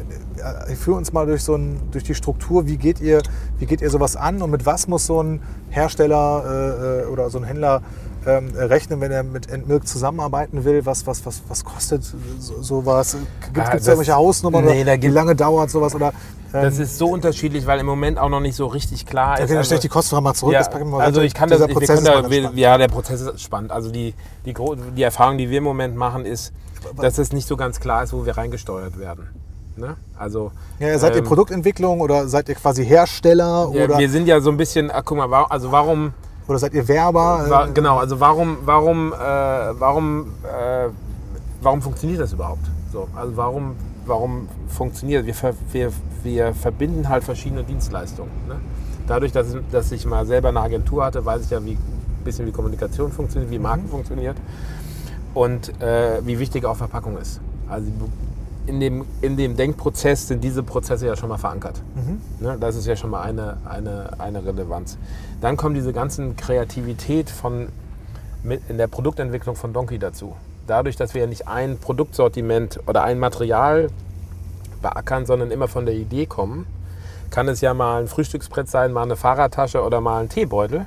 Speaker 1: äh, führ uns mal durch, so ein, durch die Struktur, wie geht, ihr, wie geht ihr sowas an und mit was muss so ein Hersteller äh, äh oder so ein Händler ähm, rechnen, wenn er mit Endmilk zusammenarbeiten will? Was, was, was, was kostet sowas? Gibt es irgendwelche Hausnummern? Nee, oder wie lange dauert sowas? Oder,
Speaker 2: das ist so unterschiedlich, weil im Moment auch noch nicht so richtig klar
Speaker 1: ist. Da also, stelle ich die Kosten mal zurück.
Speaker 2: Ja, also ich kann das, ich, Prozess da, ja, der Prozess ist spannend. Also die, die, die Erfahrung, die wir im Moment machen, ist, dass es nicht so ganz klar ist, wo wir reingesteuert werden. Ne? Also,
Speaker 1: ja, seid ähm, ihr Produktentwicklung oder seid ihr quasi Hersteller?
Speaker 2: Ja,
Speaker 1: oder?
Speaker 2: Wir sind ja so ein bisschen, ach, guck mal, also warum,
Speaker 1: oder seid ihr Werber?
Speaker 2: War, genau, also warum, warum, äh, warum, äh, warum funktioniert das überhaupt? So, also warum, warum funktioniert? Wir, wir, wir verbinden halt verschiedene Dienstleistungen. Ne? Dadurch, dass, dass ich mal selber eine Agentur hatte, weiß ich ja wie, ein bisschen, wie Kommunikation funktioniert, wie Marken mhm. funktioniert und äh, wie wichtig auch Verpackung ist. Also in dem, in dem Denkprozess sind diese Prozesse ja schon mal verankert. Mhm. Ne, das ist ja schon mal eine, eine, eine Relevanz. Dann kommt diese ganzen Kreativität von, in der Produktentwicklung von Donkey dazu. Dadurch, dass wir ja nicht ein Produktsortiment oder ein Material beackern, sondern immer von der Idee kommen, kann es ja mal ein Frühstücksbrett sein, mal eine Fahrradtasche oder mal ein Teebeutel.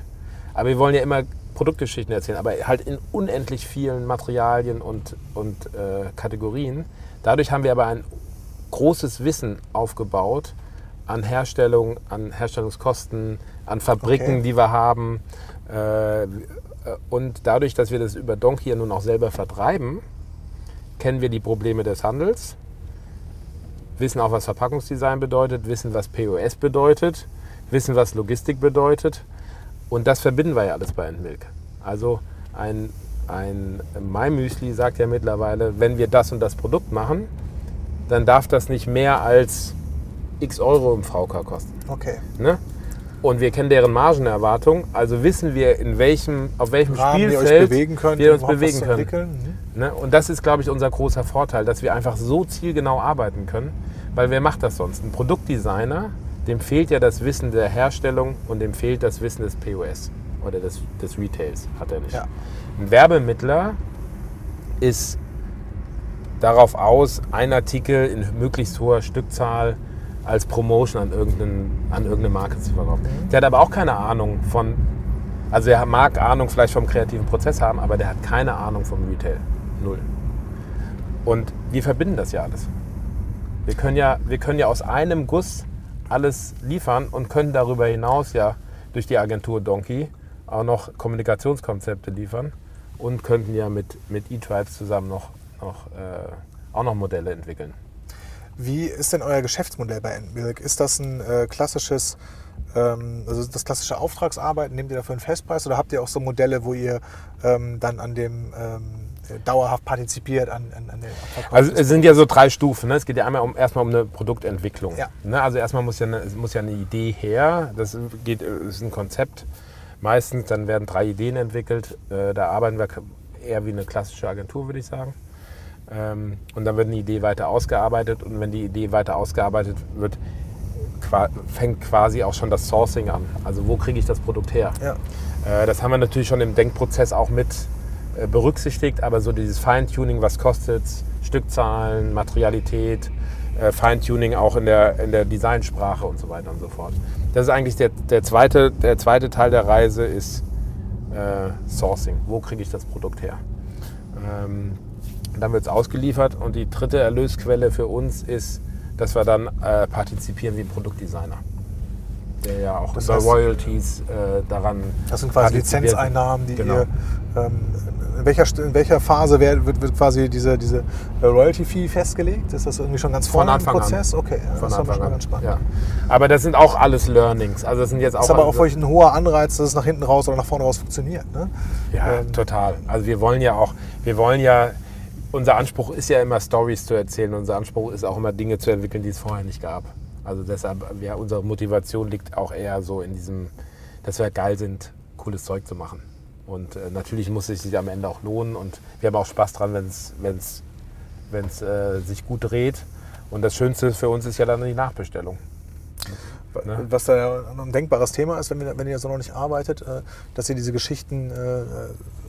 Speaker 2: Aber wir wollen ja immer Produktgeschichten erzählen, aber halt in unendlich vielen Materialien und, und äh, Kategorien. Dadurch haben wir aber ein großes Wissen aufgebaut an Herstellung, an Herstellungskosten, an Fabriken, okay. die wir haben. Äh, und dadurch, dass wir das über Donkey nun auch selber vertreiben, kennen wir die Probleme des Handels, wissen auch, was Verpackungsdesign bedeutet, wissen, was POS bedeutet, wissen, was Logistik bedeutet und das verbinden wir ja alles bei Endmilk. Also ein, ein MyMüsli sagt ja mittlerweile, wenn wir das und das Produkt machen, dann darf das nicht mehr als x Euro im VK kosten.
Speaker 1: Okay.
Speaker 2: Ne? Und wir kennen deren Margenerwartung, also wissen wir, in welchem, auf welchem
Speaker 1: Rahmen
Speaker 2: Spielfeld
Speaker 1: bewegen könnt,
Speaker 2: wir uns bewegen können. Mhm. Ne? Und das ist, glaube ich, unser großer Vorteil, dass wir einfach so zielgenau arbeiten können, weil wer macht das sonst? Ein Produktdesigner dem fehlt ja das Wissen der Herstellung und dem fehlt das Wissen des POS oder des, des Retails, hat er nicht. Ja. Ein Werbemittler ist darauf aus, einen Artikel in möglichst hoher Stückzahl als Promotion an, an irgendeine Marke zu verkaufen. Der hat aber auch keine Ahnung von, also er mag Ahnung vielleicht vom kreativen Prozess haben, aber der hat keine Ahnung vom Retail. Null. Und wir verbinden das ja alles. Wir können ja, wir können ja aus einem Guss alles liefern und können darüber hinaus ja durch die Agentur Donkey auch noch Kommunikationskonzepte liefern und könnten ja mit, mit E-Tribes zusammen noch, noch, äh, auch noch Modelle entwickeln.
Speaker 1: Wie ist denn euer Geschäftsmodell bei Endmilk? Ist das ein äh, klassisches, ähm, also das klassische Auftragsarbeiten? Nehmt ihr dafür einen Festpreis oder habt ihr auch so Modelle, wo ihr ähm, dann an dem ähm, dauerhaft partizipiert an, an, an
Speaker 2: den Verkauf. Also es sind ja so drei Stufen. Ne? Es geht ja einmal um, erstmal um eine Produktentwicklung. Ja. Ne? Also erstmal muss ja, eine, muss ja eine Idee her. Das geht, ist ein Konzept. Meistens dann werden drei Ideen entwickelt. Äh, da arbeiten wir eher wie eine klassische Agentur, würde ich sagen. Ähm, und dann wird eine Idee weiter ausgearbeitet. Und wenn die Idee weiter ausgearbeitet wird, fängt quasi auch schon das Sourcing an. Also wo kriege ich das Produkt her? Ja. Äh, das haben wir natürlich schon im Denkprozess auch mit äh, berücksichtigt, aber so dieses Feintuning, was kostet Stückzahlen, Materialität, äh, Feintuning auch in der, in der Designsprache und so weiter und so fort. Das ist eigentlich der, der, zweite, der zweite Teil der Reise ist äh, Sourcing. Wo kriege ich das Produkt her? Ähm, dann wird es ausgeliefert und die dritte Erlösquelle für uns ist, dass wir dann äh, partizipieren wie Produktdesigner der ja auch das heißt, Royalties äh, daran.
Speaker 1: Das sind quasi Lizenzeinnahmen, die genau. ihr ähm, in welcher, in welcher Phase wird, wird quasi diese, diese äh, Royalty-Fee festgelegt? Ist das irgendwie schon ganz vorne
Speaker 2: im Prozess?
Speaker 1: An. Okay,
Speaker 2: Von das ist schon ganz spannend. Ja. Aber das sind auch alles Learnings. Also das sind jetzt auch.
Speaker 1: ist aber auch wirklich ein hoher Anreiz, dass es nach hinten raus oder nach vorne raus funktioniert. Ne?
Speaker 2: Ja, ähm. total. Also wir wollen ja auch, wir wollen ja, unser Anspruch ist ja immer Stories zu erzählen. Unser Anspruch ist auch immer Dinge zu entwickeln, die es vorher nicht gab. Also deshalb, ja, unsere Motivation liegt auch eher so in diesem, dass wir geil sind, cooles Zeug zu machen. Und äh, natürlich muss es sich am Ende auch lohnen und wir haben auch Spaß dran, wenn es äh, sich gut dreht. Und das Schönste für uns ist ja dann die Nachbestellung.
Speaker 1: Ne? Was da ja ein denkbares Thema ist, wenn, wir, wenn ihr so noch nicht arbeitet, äh, dass ihr diese Geschichten äh,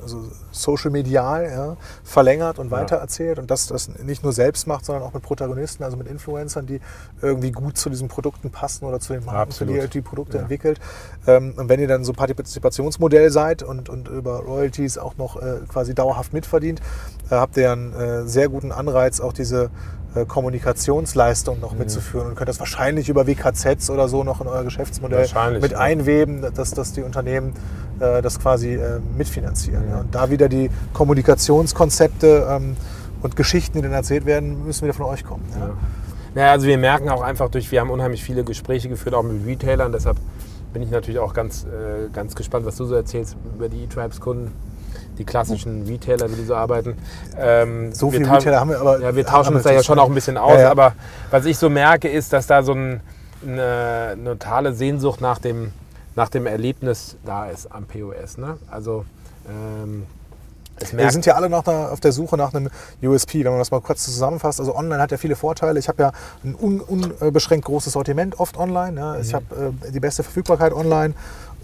Speaker 1: also social medial ja, verlängert und ja. weitererzählt und dass das nicht nur selbst macht, sondern auch mit Protagonisten, also mit Influencern, die irgendwie gut zu diesen Produkten passen oder zu den Marken, für die ihr die Produkte ja. entwickelt. Ähm, und wenn ihr dann so Partizipationsmodell seid und, und über Royalties auch noch äh, quasi dauerhaft mitverdient, habt ihr einen sehr guten Anreiz, auch diese Kommunikationsleistung noch mhm. mitzuführen und könnt das wahrscheinlich über WKZs oder so noch in euer Geschäftsmodell mit ja. einweben, dass, dass die Unternehmen äh, das quasi äh, mitfinanzieren. Mhm. Ja. Und da wieder die Kommunikationskonzepte ähm, und Geschichten, die dann erzählt werden, müssen wieder von euch kommen. Ja. Ja.
Speaker 2: Naja, also wir merken auch einfach durch, wir haben unheimlich viele Gespräche geführt, auch mit Retailern, deshalb bin ich natürlich auch ganz, äh, ganz gespannt, was du so erzählst über die E-Tribes-Kunden die klassischen Retailer, wie die so arbeiten. Ähm,
Speaker 1: So viele Retailer haben wir aber.
Speaker 2: Ja, wir tauschen uns da ja schon auch ein bisschen aus,
Speaker 1: Ja, ja.
Speaker 2: aber was ich so merke, ist, dass da so ein, eine, eine totale Sehnsucht nach dem, nach dem Erlebnis da ist am POS. Ne? Also ähm,
Speaker 1: Wir sind ja alle noch da auf der Suche nach einem USP, wenn man das mal kurz zusammenfasst. Also online hat ja viele Vorteile. Ich habe ja ein un, unbeschränkt großes Sortiment, oft online.
Speaker 2: Mhm.
Speaker 1: Ich habe äh, die beste Verfügbarkeit online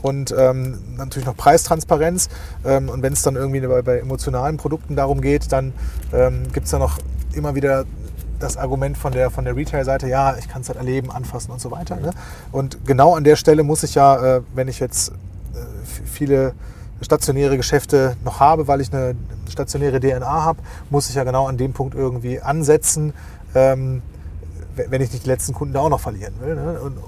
Speaker 1: und ähm, natürlich noch Preistransparenz. Ähm, und wenn es dann irgendwie bei, bei emotionalen Produkten darum geht, dann ähm, gibt es da noch immer wieder das Argument von der, von der Retail-Seite, ja, ich kann es halt erleben, anfassen und so weiter. Ne? Und genau an der Stelle muss ich ja, äh, wenn ich jetzt äh, viele stationäre Geschäfte noch habe, weil ich eine stationäre DNA habe, muss ich ja genau an dem Punkt irgendwie ansetzen, ähm, wenn ich nicht die letzten Kunden da auch noch verlieren will. Ne? Und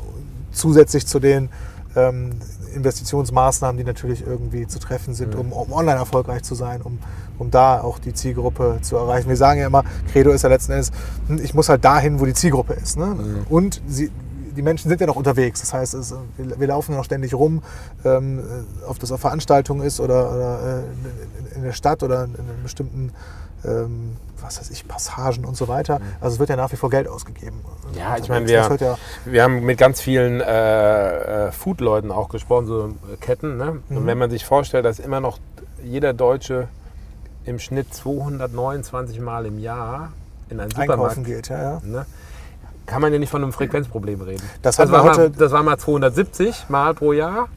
Speaker 1: zusätzlich zu den ähm, Investitionsmaßnahmen, die natürlich irgendwie zu treffen sind, um, um online erfolgreich zu sein, um, um da auch die Zielgruppe zu erreichen. Wir sagen ja immer, Credo ist ja letzten Endes, hm, ich muss halt dahin, wo die Zielgruppe ist. Ne? Und sie, die Menschen sind ja noch unterwegs. Das heißt, es, wir, wir laufen ja noch ständig rum, ähm, ob das auf Veranstaltungen ist oder, oder äh, in, der Stadt oder in, in bestimmten ähm, was weiß ich, Passagen und so weiter. Also es wird ja nach wie vor Geld ausgegeben.
Speaker 2: Ja, ich meine,
Speaker 1: Das
Speaker 2: wir,
Speaker 1: ja,
Speaker 2: wir haben mit ganz vielen äh, äh, Food-Leuten auch gesprochen, so äh, Ketten. Ne?
Speaker 1: Mhm.
Speaker 2: Und wenn man sich vorstellt, dass immer noch jeder Deutsche im Schnitt 229 Mal im Jahr in einen Supermarkt
Speaker 1: einkaufen geht. Ja, ja.
Speaker 2: ne? kann man ja nicht von einem Frequenzproblem reden.
Speaker 1: Das hatten
Speaker 2: war,
Speaker 1: heute-
Speaker 2: mal, das war mal 270 Mal pro Jahr,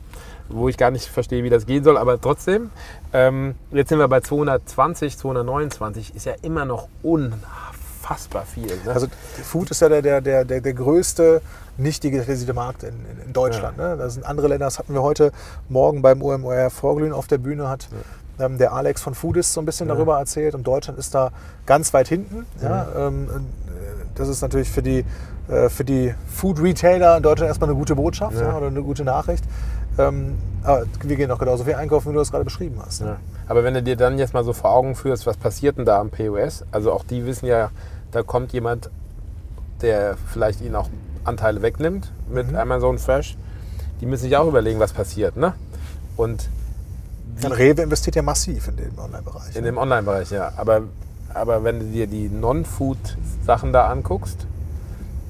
Speaker 2: wo ich gar nicht verstehe, wie das gehen soll, aber trotzdem. Ähm, jetzt sind wir bei 220, 229, ist ja immer noch unfassbar viel. Ne?
Speaker 1: Also Food ist ja der, der, der, der, der größte nicht digitalisierte Markt in, in, Deutschland. Ne? Da sind andere Länder, das hatten wir heute Morgen beim OMR Vorglühen auf der Bühne, hat ähm, der Alex von Foodist so ein bisschen darüber erzählt und Deutschland ist da ganz weit hinten. Ja? Ähm, äh, das ist natürlich für die, äh, für die Food-Retailer in Deutschland erstmal eine gute Botschaft
Speaker 2: Ja.
Speaker 1: ja. oder eine gute Nachricht. Ähm, aber wir gehen auch genauso viel einkaufen, wie du das gerade beschrieben hast. Ne?
Speaker 2: Ja. Aber wenn du dir dann jetzt mal so vor Augen führst, was passiert denn da am POS? Also auch die wissen ja, da kommt jemand, der vielleicht ihnen auch Anteile wegnimmt mit Amazon Fresh. Die müssen sich auch überlegen, was passiert. Ne? Und
Speaker 1: Dann Rewe investiert ja massiv in den Online-Bereich.
Speaker 2: in
Speaker 1: ne?
Speaker 2: dem Online-Bereich, ja. Aber, aber wenn du dir die Non-Food-Sachen da anguckst,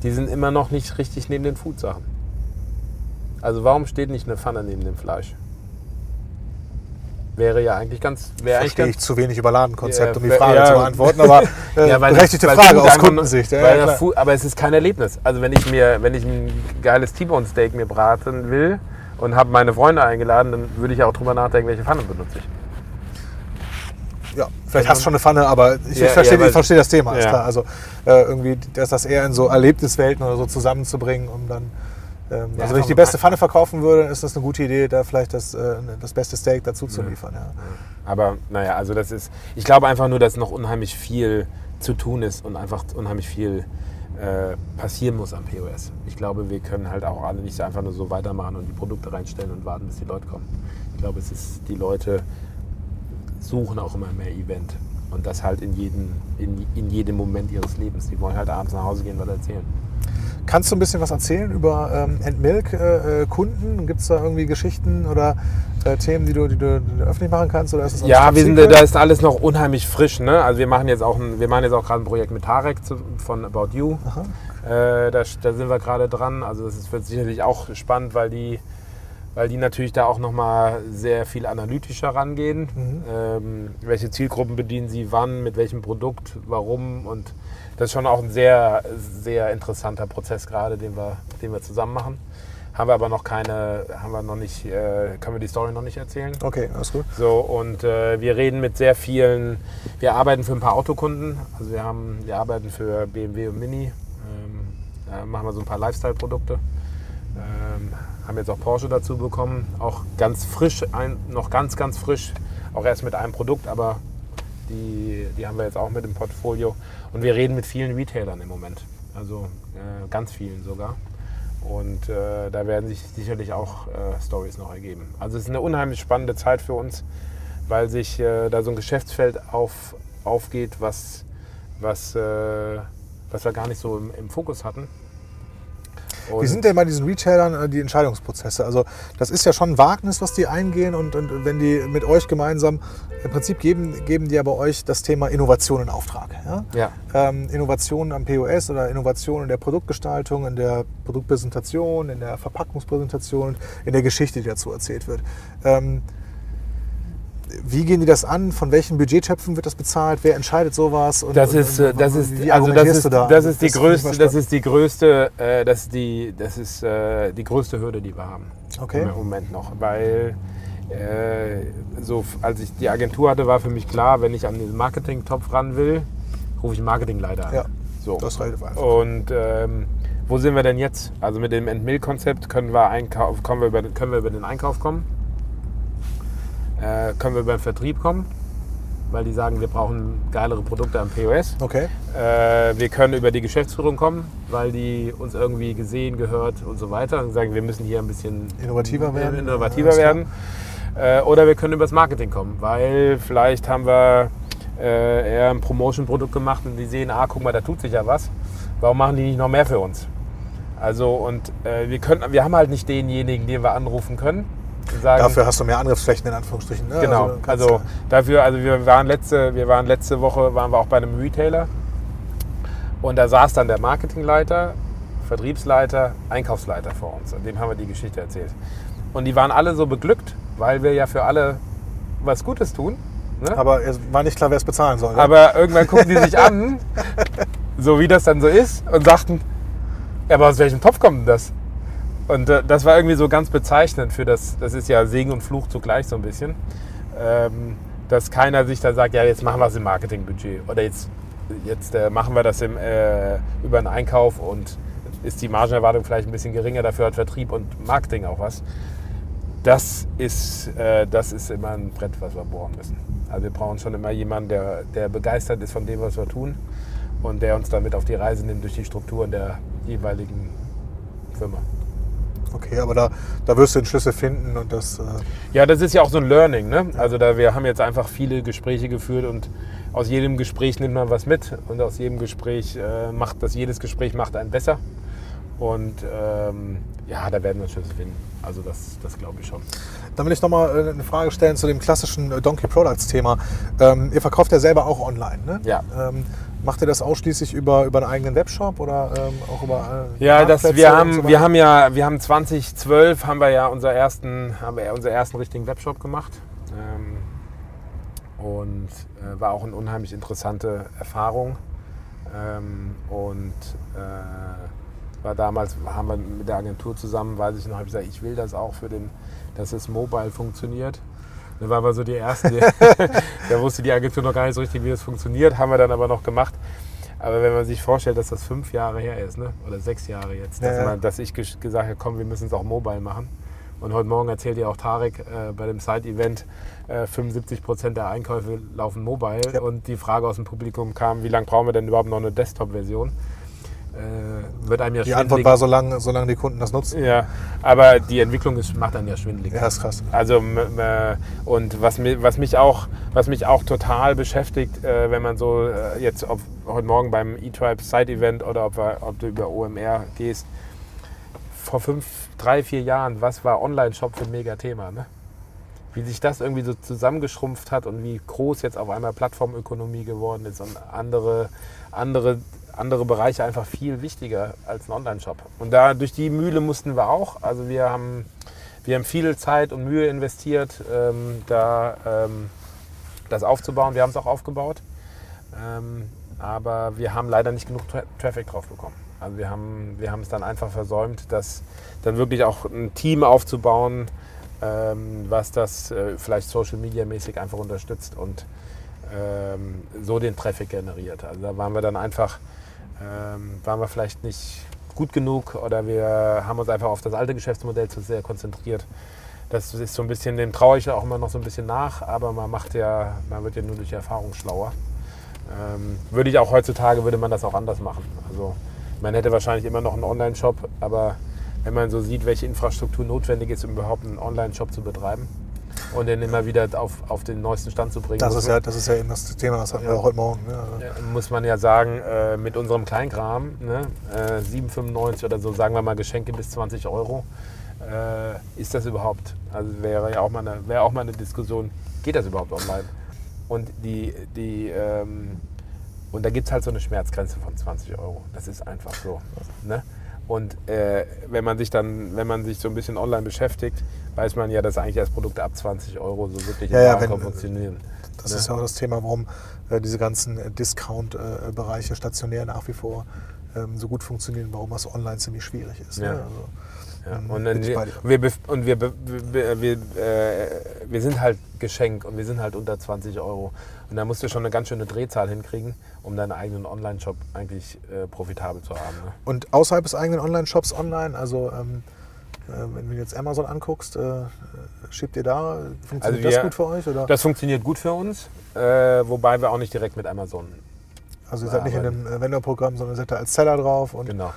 Speaker 2: die sind immer noch nicht richtig neben den Food-Sachen. Also warum steht nicht eine Pfanne neben dem Fleisch? Wäre ja eigentlich ganz...
Speaker 1: Verstehe
Speaker 2: ganz
Speaker 1: ich zu wenig über Ladenkonzept, um die Frage
Speaker 2: ja.
Speaker 1: zu beantworten, aber [LAUGHS] äh,
Speaker 2: Ja, weil-
Speaker 1: berechtigte
Speaker 2: weil
Speaker 1: Frage aus Kundensicht. Ja, ja,
Speaker 2: aber es ist kein Erlebnis. Also wenn ich mir, wenn ich ein geiles T-Bone Steak mir braten will und habe meine Freunde eingeladen, dann würde ich auch drüber nachdenken, welche Pfanne benutze ich.
Speaker 1: ja, vielleicht hast du schon eine Pfanne, aber ich,
Speaker 2: Ja,
Speaker 1: verstehe,
Speaker 2: ja,
Speaker 1: ich verstehe das Thema,
Speaker 2: Ja.
Speaker 1: Also äh, irgendwie das, das eher in so Erlebniswelten oder so zusammenzubringen, um dann. Ähm,
Speaker 2: Ja,
Speaker 1: also wenn ich die beste Pfanne verkaufen würde, ist das eine gute Idee, da vielleicht das, äh, das beste Steak dazu zu liefern. Ja.
Speaker 2: Aber naja, also das ist, ich glaube einfach nur, dass noch unheimlich viel zu tun ist und einfach unheimlich viel äh, passieren muss am POS. Ich glaube, wir können halt auch alle nicht einfach nur so weitermachen und die Produkte reinstellen und warten, bis die Leute kommen. Ich glaube, es ist, die Leute suchen auch immer mehr Event. Und das halt in jedem, in, in jedem Moment ihres Lebens. Die wollen halt abends nach Hause gehen und was erzählen.
Speaker 1: Kannst du ein bisschen was erzählen über ähm, Endmilk-Kunden? Gibt es da irgendwie Geschichten oder äh, Themen, die du, die, du, öffentlich machen kannst? Oder ist das
Speaker 2: Ja, wir sind, da ist alles noch unheimlich frisch. Ne? Also wir machen jetzt auch ein, wir machen jetzt auch gerade ein Projekt mit Tarek zu, von About You. Äh, da, da sind wir gerade dran. Also das ist, wird sicherlich auch spannend, weil die, weil die natürlich da auch nochmal sehr viel analytischer rangehen. Ähm, welche Zielgruppen bedienen sie wann, mit welchem Produkt, warum und das ist schon auch ein sehr, sehr interessanter Prozess gerade, den wir, den wir zusammen machen. Haben wir aber noch keine, haben wir noch nicht, äh, können wir die Story noch nicht erzählen.
Speaker 1: Okay, alles gut.
Speaker 2: So, und äh, wir reden mit sehr vielen, wir arbeiten für ein paar Autokunden, also wir, haben, wir arbeiten für BMW und Mini, ähm, da machen wir so ein paar Lifestyle-Produkte, ähm, haben jetzt auch Porsche dazu bekommen, auch ganz frisch, ein, noch ganz, ganz frisch, auch erst mit einem Produkt, aber die, die haben wir jetzt auch mit im Portfolio. Und wir reden mit vielen Retailern im Moment, also äh, ganz vielen sogar. Und äh, da werden sich sicherlich auch äh, Stories noch ergeben. Also es ist eine unheimlich spannende Zeit für uns, weil sich äh, da so ein Geschäftsfeld auf, aufgeht, was, was, äh, was wir gar nicht so im, im Fokus hatten.
Speaker 1: Wie sind denn bei diesen Retailern äh, die Entscheidungsprozesse? Also das ist ja schon ein Wagnis, was die eingehen und, und wenn die mit euch gemeinsam, im Prinzip geben, geben die ja bei euch das Thema Innovation in Auftrag. Ja?
Speaker 2: Ja.
Speaker 1: Ähm, Innovation am POS oder Innovation in der Produktgestaltung, in der Produktpräsentation, in der Verpackungspräsentation, in der Geschichte, die dazu erzählt wird. Ähm, wie gehen die das an? Von welchen Budgettöpfen wird das bezahlt? Wer entscheidet sowas? Und,
Speaker 2: Das ist,
Speaker 1: und-
Speaker 2: das ist, also das ist,
Speaker 1: da?
Speaker 2: das ist die
Speaker 1: mal
Speaker 2: größte, das ist die größte, äh, das ist die, das ist äh, die größte Hürde, die wir haben.
Speaker 1: Okay.
Speaker 2: Im Moment noch, weil äh, so, als ich die Agentur hatte, war für mich klar, wenn ich an den Marketing-Topf ran will, rufe ich einen Marketingleiter an.
Speaker 1: Ja,
Speaker 2: so.
Speaker 1: das relativ einfach.
Speaker 2: Und ähm, wo sind wir denn jetzt? Also mit dem Endmill-Konzept können wir, Einkauf, kommen wir über, können wir über den Einkauf kommen, äh, können wir über den Vertrieb kommen, weil die sagen, wir brauchen geilere Produkte am POS.
Speaker 1: Okay.
Speaker 2: Äh, wir können über die Geschäftsführung kommen, weil die uns irgendwie gesehen, gehört und so weiter und sagen, wir müssen hier ein bisschen
Speaker 1: Innovativer werden.
Speaker 2: innovativer werden. Äh, oder wir können über das Marketing kommen, weil vielleicht haben wir äh, eher ein Promotion-Produkt gemacht und die sehen, ah, guck mal, da tut sich ja was. Warum machen die nicht noch mehr für uns? Also und äh, wir können, wir haben halt nicht denjenigen, den wir anrufen können. Sagen,
Speaker 1: Dafür hast du mehr Angriffsflächen in Anführungsstrichen. Ne?
Speaker 2: Genau. Also,
Speaker 1: ja-
Speaker 2: dafür, also wir waren letzte, wir waren letzte Woche waren wir auch bei einem Retailer und da saß dann der Marketingleiter, Vertriebsleiter, Einkaufsleiter vor uns. Und dem haben wir die Geschichte erzählt. Und die waren alle so beglückt, weil wir ja für alle was Gutes tun. Ne?
Speaker 1: aber es war nicht klar, wer es bezahlen soll. ne?
Speaker 2: Aber irgendwann gucken die sich an, [LAUGHS] so wie das dann so ist, und sagten, ja, aber aus welchem Topf kommt denn das? Und äh, das war irgendwie so ganz bezeichnend für das, das ist ja Segen und Fluch zugleich so ein bisschen, ähm, dass keiner sich da sagt, ja, jetzt machen wir es im Marketingbudget oder jetzt, jetzt äh, machen wir das im, äh, über einen Einkauf und ist die Margenerwartung vielleicht ein bisschen geringer, dafür hat Vertrieb und Marketing auch was. Das ist, äh, das ist immer ein Brett, was wir bohren müssen. Also wir brauchen schon immer jemanden, der, der begeistert ist von dem, was wir tun und der uns damit auf die Reise nimmt durch die Strukturen der jeweiligen Firma.
Speaker 1: Okay, aber da, da wirst du den Schlüssel finden und das. Äh,
Speaker 2: Ja, das ist ja auch so ein Learning. Ne? Also da, wir haben jetzt einfach viele Gespräche geführt und aus jedem Gespräch nimmt man was mit und aus jedem Gespräch äh, macht das, jedes Gespräch macht einen besser. Und ähm, ja, da werden wir Schlüssel finden. Also das, das glaube ich schon.
Speaker 1: Dann will ich nochmal eine Frage stellen zu dem klassischen äh, Donkey Products Thema. Ähm, ihr verkauft ja selber auch online, ne?
Speaker 2: Ja.
Speaker 1: Ähm, macht ihr das ausschließlich über, über einen eigenen Webshop oder ähm, auch über äh,
Speaker 2: Ja, das, wir, haben,
Speaker 1: so
Speaker 2: wir haben ja, wir haben 2012 haben wir ja unser ersten, haben wir ja unseren ersten richtigen Webshop gemacht. Ähm, und äh, war auch eine unheimlich interessante Erfahrung. Ähm, und äh, war damals, haben wir mit der Agentur zusammen, weiß ich noch, habe ich gesagt, ich will das auch für den, dass es mobile funktioniert. Da waren wir so die Ersten, die, [LAUGHS] da wusste die Agentur noch gar nicht so richtig, wie das funktioniert, haben wir dann aber noch gemacht. Aber wenn man sich vorstellt, dass das fünf Jahre her ist, ne? oder sechs Jahre jetzt, dass,
Speaker 1: Ja, ja.
Speaker 2: Man, dass ich ges- gesagt habe, komm, wir müssen es auch mobile machen. Und heute Morgen erzählt ja auch Tarek äh, bei dem Side-Event, äh, 75 Prozent der Einkäufe laufen mobile.
Speaker 1: Ja.
Speaker 2: Und die Frage aus dem Publikum kam, wie lange brauchen wir denn überhaupt noch eine Desktop-Version? Äh, wird einem ja
Speaker 1: Die Antwort war, solange, solange die Kunden das nutzen.
Speaker 2: Ja, aber die Entwicklung ist, macht dann ja schwindelig.
Speaker 1: Ja, ist krass.
Speaker 2: Also und was, was, mich auch, was mich auch total beschäftigt, äh, wenn man so äh, jetzt ob, heute Morgen beim E-Tribe Side-Event oder ob, ob du über OMR gehst, vor fünf, drei, vier Jahren, was war Online-Shop für ein Mega-Thema? Ne? Wie sich das irgendwie so zusammengeschrumpft hat und wie groß jetzt auf einmal Plattformökonomie geworden ist und andere, andere, andere Bereiche einfach viel wichtiger als ein Online-Shop. Und da durch die Mühle mussten wir auch. Also wir haben, wir haben viel Zeit und Mühe investiert, ähm, da ähm, das aufzubauen. Wir haben es auch aufgebaut. Ähm, aber wir haben leider nicht genug Tra Traffic drauf bekommen. Also wir haben, wir haben es dann einfach versäumt, das dann wirklich auch ein Team aufzubauen, ähm, was das äh, vielleicht Social Media mäßig einfach unterstützt und ähm, so den Traffic generiert. Also da waren wir dann einfach, ähm, waren wir vielleicht nicht gut genug oder wir haben uns einfach auf das alte Geschäftsmodell zu sehr konzentriert. Das ist so ein bisschen, dem traue ich auch immer noch so ein bisschen nach, aber man macht ja, man wird ja nur durch Erfahrung schlauer. Ähm, würde ich auch heutzutage, würde man das auch anders machen. Also man hätte wahrscheinlich immer noch einen Online-Shop, aber wenn man so sieht, welche Infrastruktur notwendig ist, um überhaupt einen Online-Shop zu betreiben. Und den immer wieder auf, auf den neuesten Stand zu bringen.
Speaker 1: Das ist, ja, das ist ja eben das Thema, das hatten
Speaker 2: Ja.
Speaker 1: wir heute Morgen. Ne? Also,
Speaker 2: Ja, muss man ja sagen, äh, mit unserem Kleinkram, ne, äh, 7,95 oder so, sagen wir mal Geschenke bis 20 Euro, äh, ist das überhaupt? Also wäre ja auch mal eine, wäre auch mal eine Diskussion, geht das überhaupt online? Und die, die ähm, und da gibt es halt so eine Schmerzgrenze von 20 Euro. Das ist einfach so. Ne? Und äh, wenn man sich dann, wenn man sich so ein bisschen online beschäftigt, weiß man ja, dass eigentlich erst Produkte ab 20 Euro so wirklich im
Speaker 1: Ja, ja, wenn-
Speaker 2: funktionieren.
Speaker 1: Das
Speaker 2: Ne?
Speaker 1: ist ja auch das Thema, warum äh, diese ganzen äh, Discount-Bereiche stationär nach wie vor ähm, so gut funktionieren, warum das online ziemlich schwierig ist.
Speaker 2: Ja.
Speaker 1: Ne? Also,
Speaker 2: Ja,
Speaker 1: ähm,
Speaker 2: und dann wir, und wir, wir, wir, äh, wir sind halt Geschenk und wir sind halt unter 20 Euro. Und da musst du schon eine ganz schöne Drehzahl hinkriegen, um deinen eigenen Online-Shop eigentlich äh, profitabel zu haben. Ne?
Speaker 1: Und außerhalb des eigenen Online-Shops online, also ähm, äh, wenn du jetzt Amazon anguckst, äh, schiebt ihr da, funktioniert
Speaker 2: Also
Speaker 1: das
Speaker 2: wir-
Speaker 1: gut für euch? Oder?
Speaker 2: Das funktioniert gut für uns, äh, wobei wir auch nicht direkt mit Amazon.
Speaker 1: also ihr seid nicht in einem äh, Vendor-Programm, sondern ihr seid da als Seller drauf. Und
Speaker 2: Genau,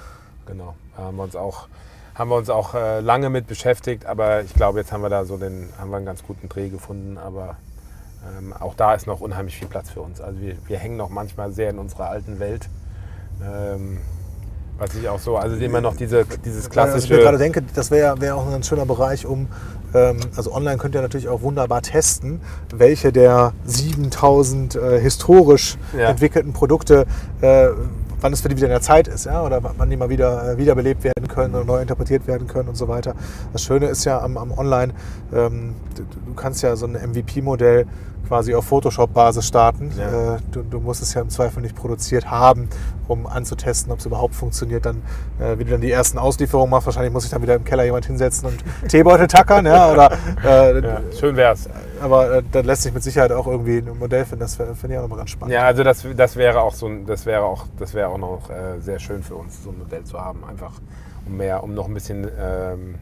Speaker 2: genau. Da haben wir uns auch, haben wir uns auch äh, lange mit beschäftigt, aber ich glaube, jetzt haben wir da so den, haben wir einen ganz guten Dreh gefunden, aber ähm, auch da ist noch unheimlich viel Platz für uns. Also wir, wir hängen noch manchmal sehr in unserer alten Welt. Ähm, was ich auch so, also immer noch diese, dieses
Speaker 1: Ja, Also ich mir
Speaker 2: klassische.
Speaker 1: gerade denke, das wäre wär auch ein ganz schöner Bereich, um, ähm, also online könnt ihr natürlich auch wunderbar testen, welche der 7000 äh, historisch
Speaker 2: Ja.
Speaker 1: entwickelten Produkte, äh, wann es für die wieder in der Zeit ist, ja, oder wann die mal wieder äh, wiederbelebt werden können oder neu interpretiert werden können und so weiter. Das Schöne ist ja am, am Online, ähm, du, du kannst ja so ein MVP-Modell quasi auf Photoshop-Basis starten.
Speaker 2: Ja.
Speaker 1: Äh, du, du musst es ja im Zweifel nicht produziert haben, um anzutesten, ob es überhaupt funktioniert. Dann, äh, wie du dann die ersten Auslieferungen machst, wahrscheinlich muss sich dann wieder im Keller jemand hinsetzen und [LAUGHS] Teebeutel tackern. Ja, oder, äh,
Speaker 2: Ja, schön wär's.
Speaker 1: Aber äh, dann lässt sich mit Sicherheit auch irgendwie ein Modell finden. Das finde ich auch nochmal ganz spannend.
Speaker 2: Ja, also das, das wäre auch so ein, das wäre auch, das wäre auch noch äh, sehr schön für uns, so ein Modell zu haben, einfach um mehr, um noch ein bisschen ähm,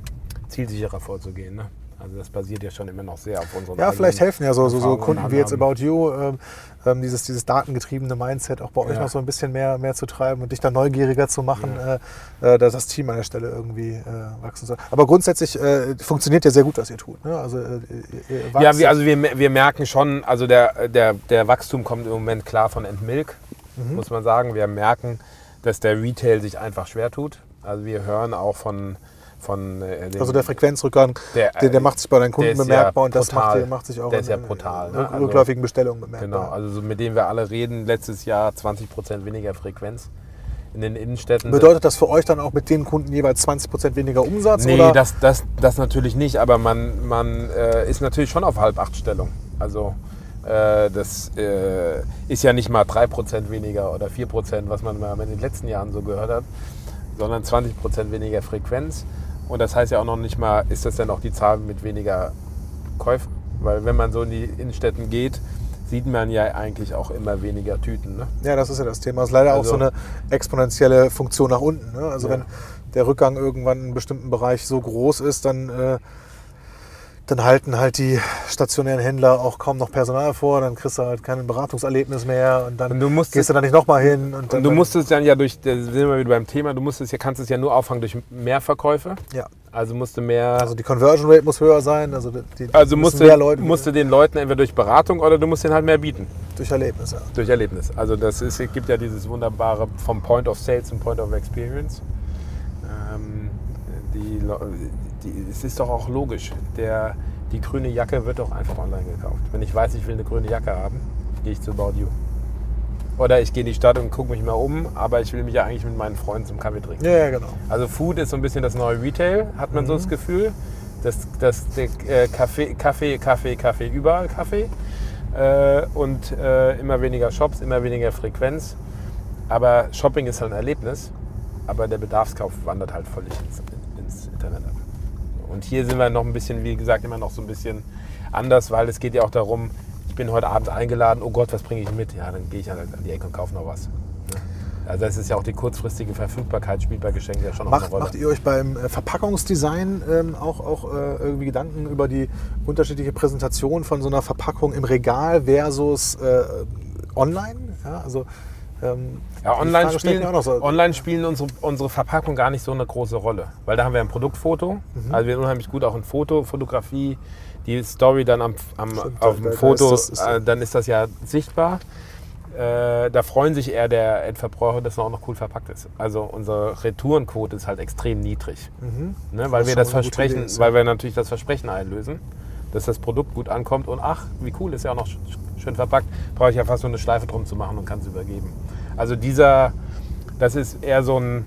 Speaker 2: zielsicherer vorzugehen. Ne? Also das basiert ja schon immer noch sehr auf unseren
Speaker 1: Ja, vielleicht helfen ja so, so, so Kunden wie jetzt. About You, ähm, ähm, dieses, dieses datengetriebene Mindset auch bei euch
Speaker 2: Ja.
Speaker 1: noch so ein bisschen mehr, mehr zu treiben und dich dann neugieriger zu machen, äh, äh, dass das Team an der Stelle irgendwie äh, wachsen soll. Aber grundsätzlich äh, funktioniert ja sehr gut, was ihr tut. Ne? Also, äh,
Speaker 2: Ja, wir, also wir, wir merken schon, also der, der, der Wachstum kommt im Moment klar von Entmilk,
Speaker 1: Mhm.
Speaker 2: muss man sagen. Wir merken, dass der Retail sich einfach schwer tut. Also wir hören auch von, von äh, den,
Speaker 1: also der Frequenzrückgang,
Speaker 2: Der,
Speaker 1: der, der macht sich bei deinen Kunden
Speaker 2: ist ja
Speaker 1: bemerkbar und das
Speaker 2: brutal.
Speaker 1: macht, macht sich auch
Speaker 2: Der ist ja
Speaker 1: in,
Speaker 2: brutal,
Speaker 1: in
Speaker 2: ne?
Speaker 1: rück-
Speaker 2: Also-
Speaker 1: rückläufigen Bestellungen bemerkbar.
Speaker 2: Genau, also so mit denen wir alle reden, letztes Jahr 20% weniger Frequenz in den Innenstädten.
Speaker 1: Bedeutet das für euch dann auch mit den Kunden jeweils 20% weniger Umsatz?
Speaker 2: Nee,
Speaker 1: oder?
Speaker 2: das, das, das natürlich nicht, aber man, man äh, ist natürlich schon auf Halbachtstellung. Also äh, das äh, ist ja nicht mal 3% weniger oder 4%, was man mal in den letzten Jahren so gehört hat, sondern 20% weniger Frequenz. Und das heißt ja auch noch nicht mal, ist das dann auch die Zahl mit weniger Käufen? Weil wenn man so in die Innenstädten geht, sieht man ja eigentlich auch immer weniger Tüten. Ne?
Speaker 1: Ja, das ist ja das Thema. Das ist leider auch
Speaker 2: Also-
Speaker 1: so eine exponentielle Funktion nach unten. Ne? Also
Speaker 2: Ja.
Speaker 1: wenn der Rückgang irgendwann in einem bestimmten Bereich so groß ist, dann, äh, dann halten halt die stationären Händler auch kaum noch Personal vor, dann kriegst du halt kein Beratungserlebnis mehr und dann
Speaker 2: Und du musst
Speaker 1: gehst du da nicht nochmal hin. Und, dann,
Speaker 2: Und du musst es dann ja durch, da sind wir wieder beim Thema, du musst es ja, kannst es ja nur auffangen durch mehr Verkäufe.
Speaker 1: ja,
Speaker 2: Also musst du mehr,
Speaker 1: also die Conversion Rate muss höher sein. Also die
Speaker 2: also
Speaker 1: müssen
Speaker 2: musst
Speaker 1: mehr Leute
Speaker 2: musst den Leuten entweder durch Beratung oder du musst denen halt mehr bieten,
Speaker 1: durch Erlebnis. Ja.
Speaker 2: durch Erlebnis. Also das ist, es gibt ja dieses wunderbare vom Point of Sales zum Point of Experience. Ähm, die, es ist doch auch logisch, der, die grüne Jacke wird doch einfach online gekauft. Wenn ich weiß, ich will eine grüne Jacke haben, gehe ich zu About You. Oder ich gehe in die Stadt und gucke mich mal um, aber ich will mich ja eigentlich mit meinen Freunden zum Kaffee trinken.
Speaker 1: ja, genau.
Speaker 2: Also Food ist so ein bisschen das neue Retail, hat man so das Gefühl. Das, das, der äh, Kaffee, Kaffee, Kaffee, Kaffee, überall Kaffee. Äh, und äh, immer weniger Shops, immer weniger Frequenz. Aber Shopping ist halt ein Erlebnis, aber der Bedarfskauf wandert halt völlig ins, ins Internet ab. Und hier sind wir noch ein bisschen, wie gesagt, immer noch so ein bisschen anders, weil es geht ja auch darum, ich bin heute Abend eingeladen, oh Gott, was bringe ich mit? Ja, dann gehe ich halt an die Ecke und kaufe noch was. Ne? Also das ist ja auch die kurzfristige Verfügbarkeit, spielt bei Geschenken ja schon auch eine
Speaker 1: Macht,
Speaker 2: Rolle.
Speaker 1: macht ihr euch beim äh, Verpackungsdesign ähm, auch, auch äh, irgendwie Gedanken über die unterschiedliche Präsentation von so einer Verpackung im Regal versus äh, online? Ja, also Ähm,
Speaker 2: Ja, online spielen,
Speaker 1: so.
Speaker 2: online spielen unsere, unsere Verpackung gar nicht so eine große Rolle. Weil da haben wir ein Produktfoto.
Speaker 1: Mhm.
Speaker 2: Also wir sind unheimlich gut auch in Foto, Fotografie. Die Story dann am, am,
Speaker 1: Stimmt,
Speaker 2: auf dem
Speaker 1: da ist
Speaker 2: Foto,
Speaker 1: das- ist-
Speaker 2: äh, dann ist das ja sichtbar. Äh, da freuen sich eher der Endverbraucher, dass es auch noch cool verpackt ist. Also unsere Retourenquote ist halt extrem niedrig.
Speaker 1: Mhm.
Speaker 2: Ne, weil
Speaker 1: Was
Speaker 2: wir das Versprechen,
Speaker 1: ist,
Speaker 2: weil wir natürlich das Versprechen einlösen, dass das Produkt gut ankommt und ach, wie cool, ist ja auch noch sch- schön verpackt, brauche ich ja fast nur eine Schleife drum zu machen und kann es übergeben. Also dieser, das ist eher so ein,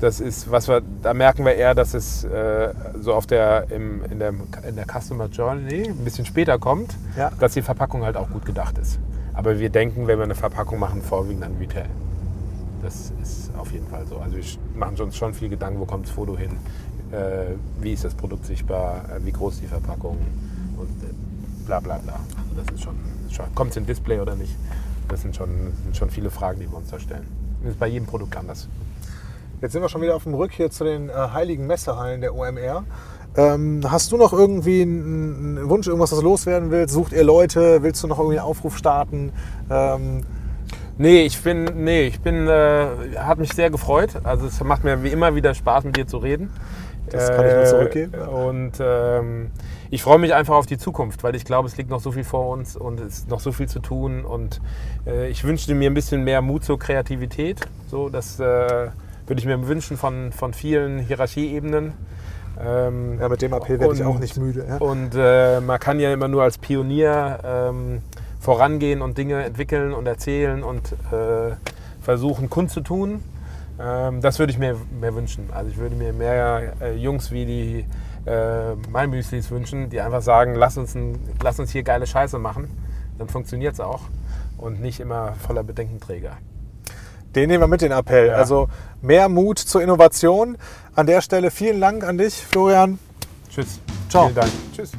Speaker 2: das ist, was wir, da merken wir eher, dass es äh, so auf der, im, in, der, in der Customer Journey ein bisschen später kommt,
Speaker 1: Ja.
Speaker 2: dass die Verpackung halt auch gut gedacht ist. Aber wir denken, wenn wir eine Verpackung machen, vorwiegend an Retail. Das ist auf jeden Fall so. Also wir machen uns schon viel Gedanken, wo kommt das Foto hin, äh, wie ist das Produkt sichtbar, äh, wie groß ist die Verpackung und äh, bla bla bla. Also das ist schon, schon kommt es in Display oder nicht? Das sind schon, sind schon viele Fragen, die wir uns da stellen. Das ist bei jedem Produkt anders.
Speaker 1: Jetzt sind wir schon wieder auf dem Rück hier zu den äh, heiligen Messehallen der OMR. Ähm, hast du noch irgendwie einen, einen Wunsch, irgendwas, was loswerden willst? Sucht ihr Leute? Willst du noch irgendwie einen Aufruf starten? Ähm,
Speaker 2: Nee, ich bin, nee, ich bin, äh, hat mich sehr gefreut. Also es macht mir wie immer wieder Spaß, mit dir zu reden.
Speaker 1: Das kann ich nur zurückgeben, ja.
Speaker 2: Und ähm, ich freue mich einfach auf die Zukunft, weil ich glaube, es liegt noch so viel vor uns und es ist noch so viel zu tun. Und äh, ich wünschte mir ein bisschen mehr Mut zur Kreativität. So, das äh, würde ich mir wünschen von, von vielen Hierarchieebenen. Ähm,
Speaker 1: ja, mit dem Appell werde ich auch nicht müde. Ja?
Speaker 2: und äh, man kann ja immer nur als Pionier ähm, vorangehen und Dinge entwickeln und erzählen und äh, versuchen, Kunst zu tun. Ähm, das würde ich mir mehr wünschen. Also ich würde mir mehr äh, Jungs wie die äh, Malmüslis wünschen, die einfach sagen, lass uns, ein, lass uns hier geile Scheiße machen. Dann funktioniert es auch. Und nicht immer voller Bedenkenträger.
Speaker 1: Den nehmen wir mit, den Appell.
Speaker 2: Ja.
Speaker 1: Also mehr Mut zur Innovation. An der Stelle vielen Dank an dich, Florian.
Speaker 2: Tschüss.
Speaker 1: Ciao.
Speaker 2: Vielen Dank. Tschüss.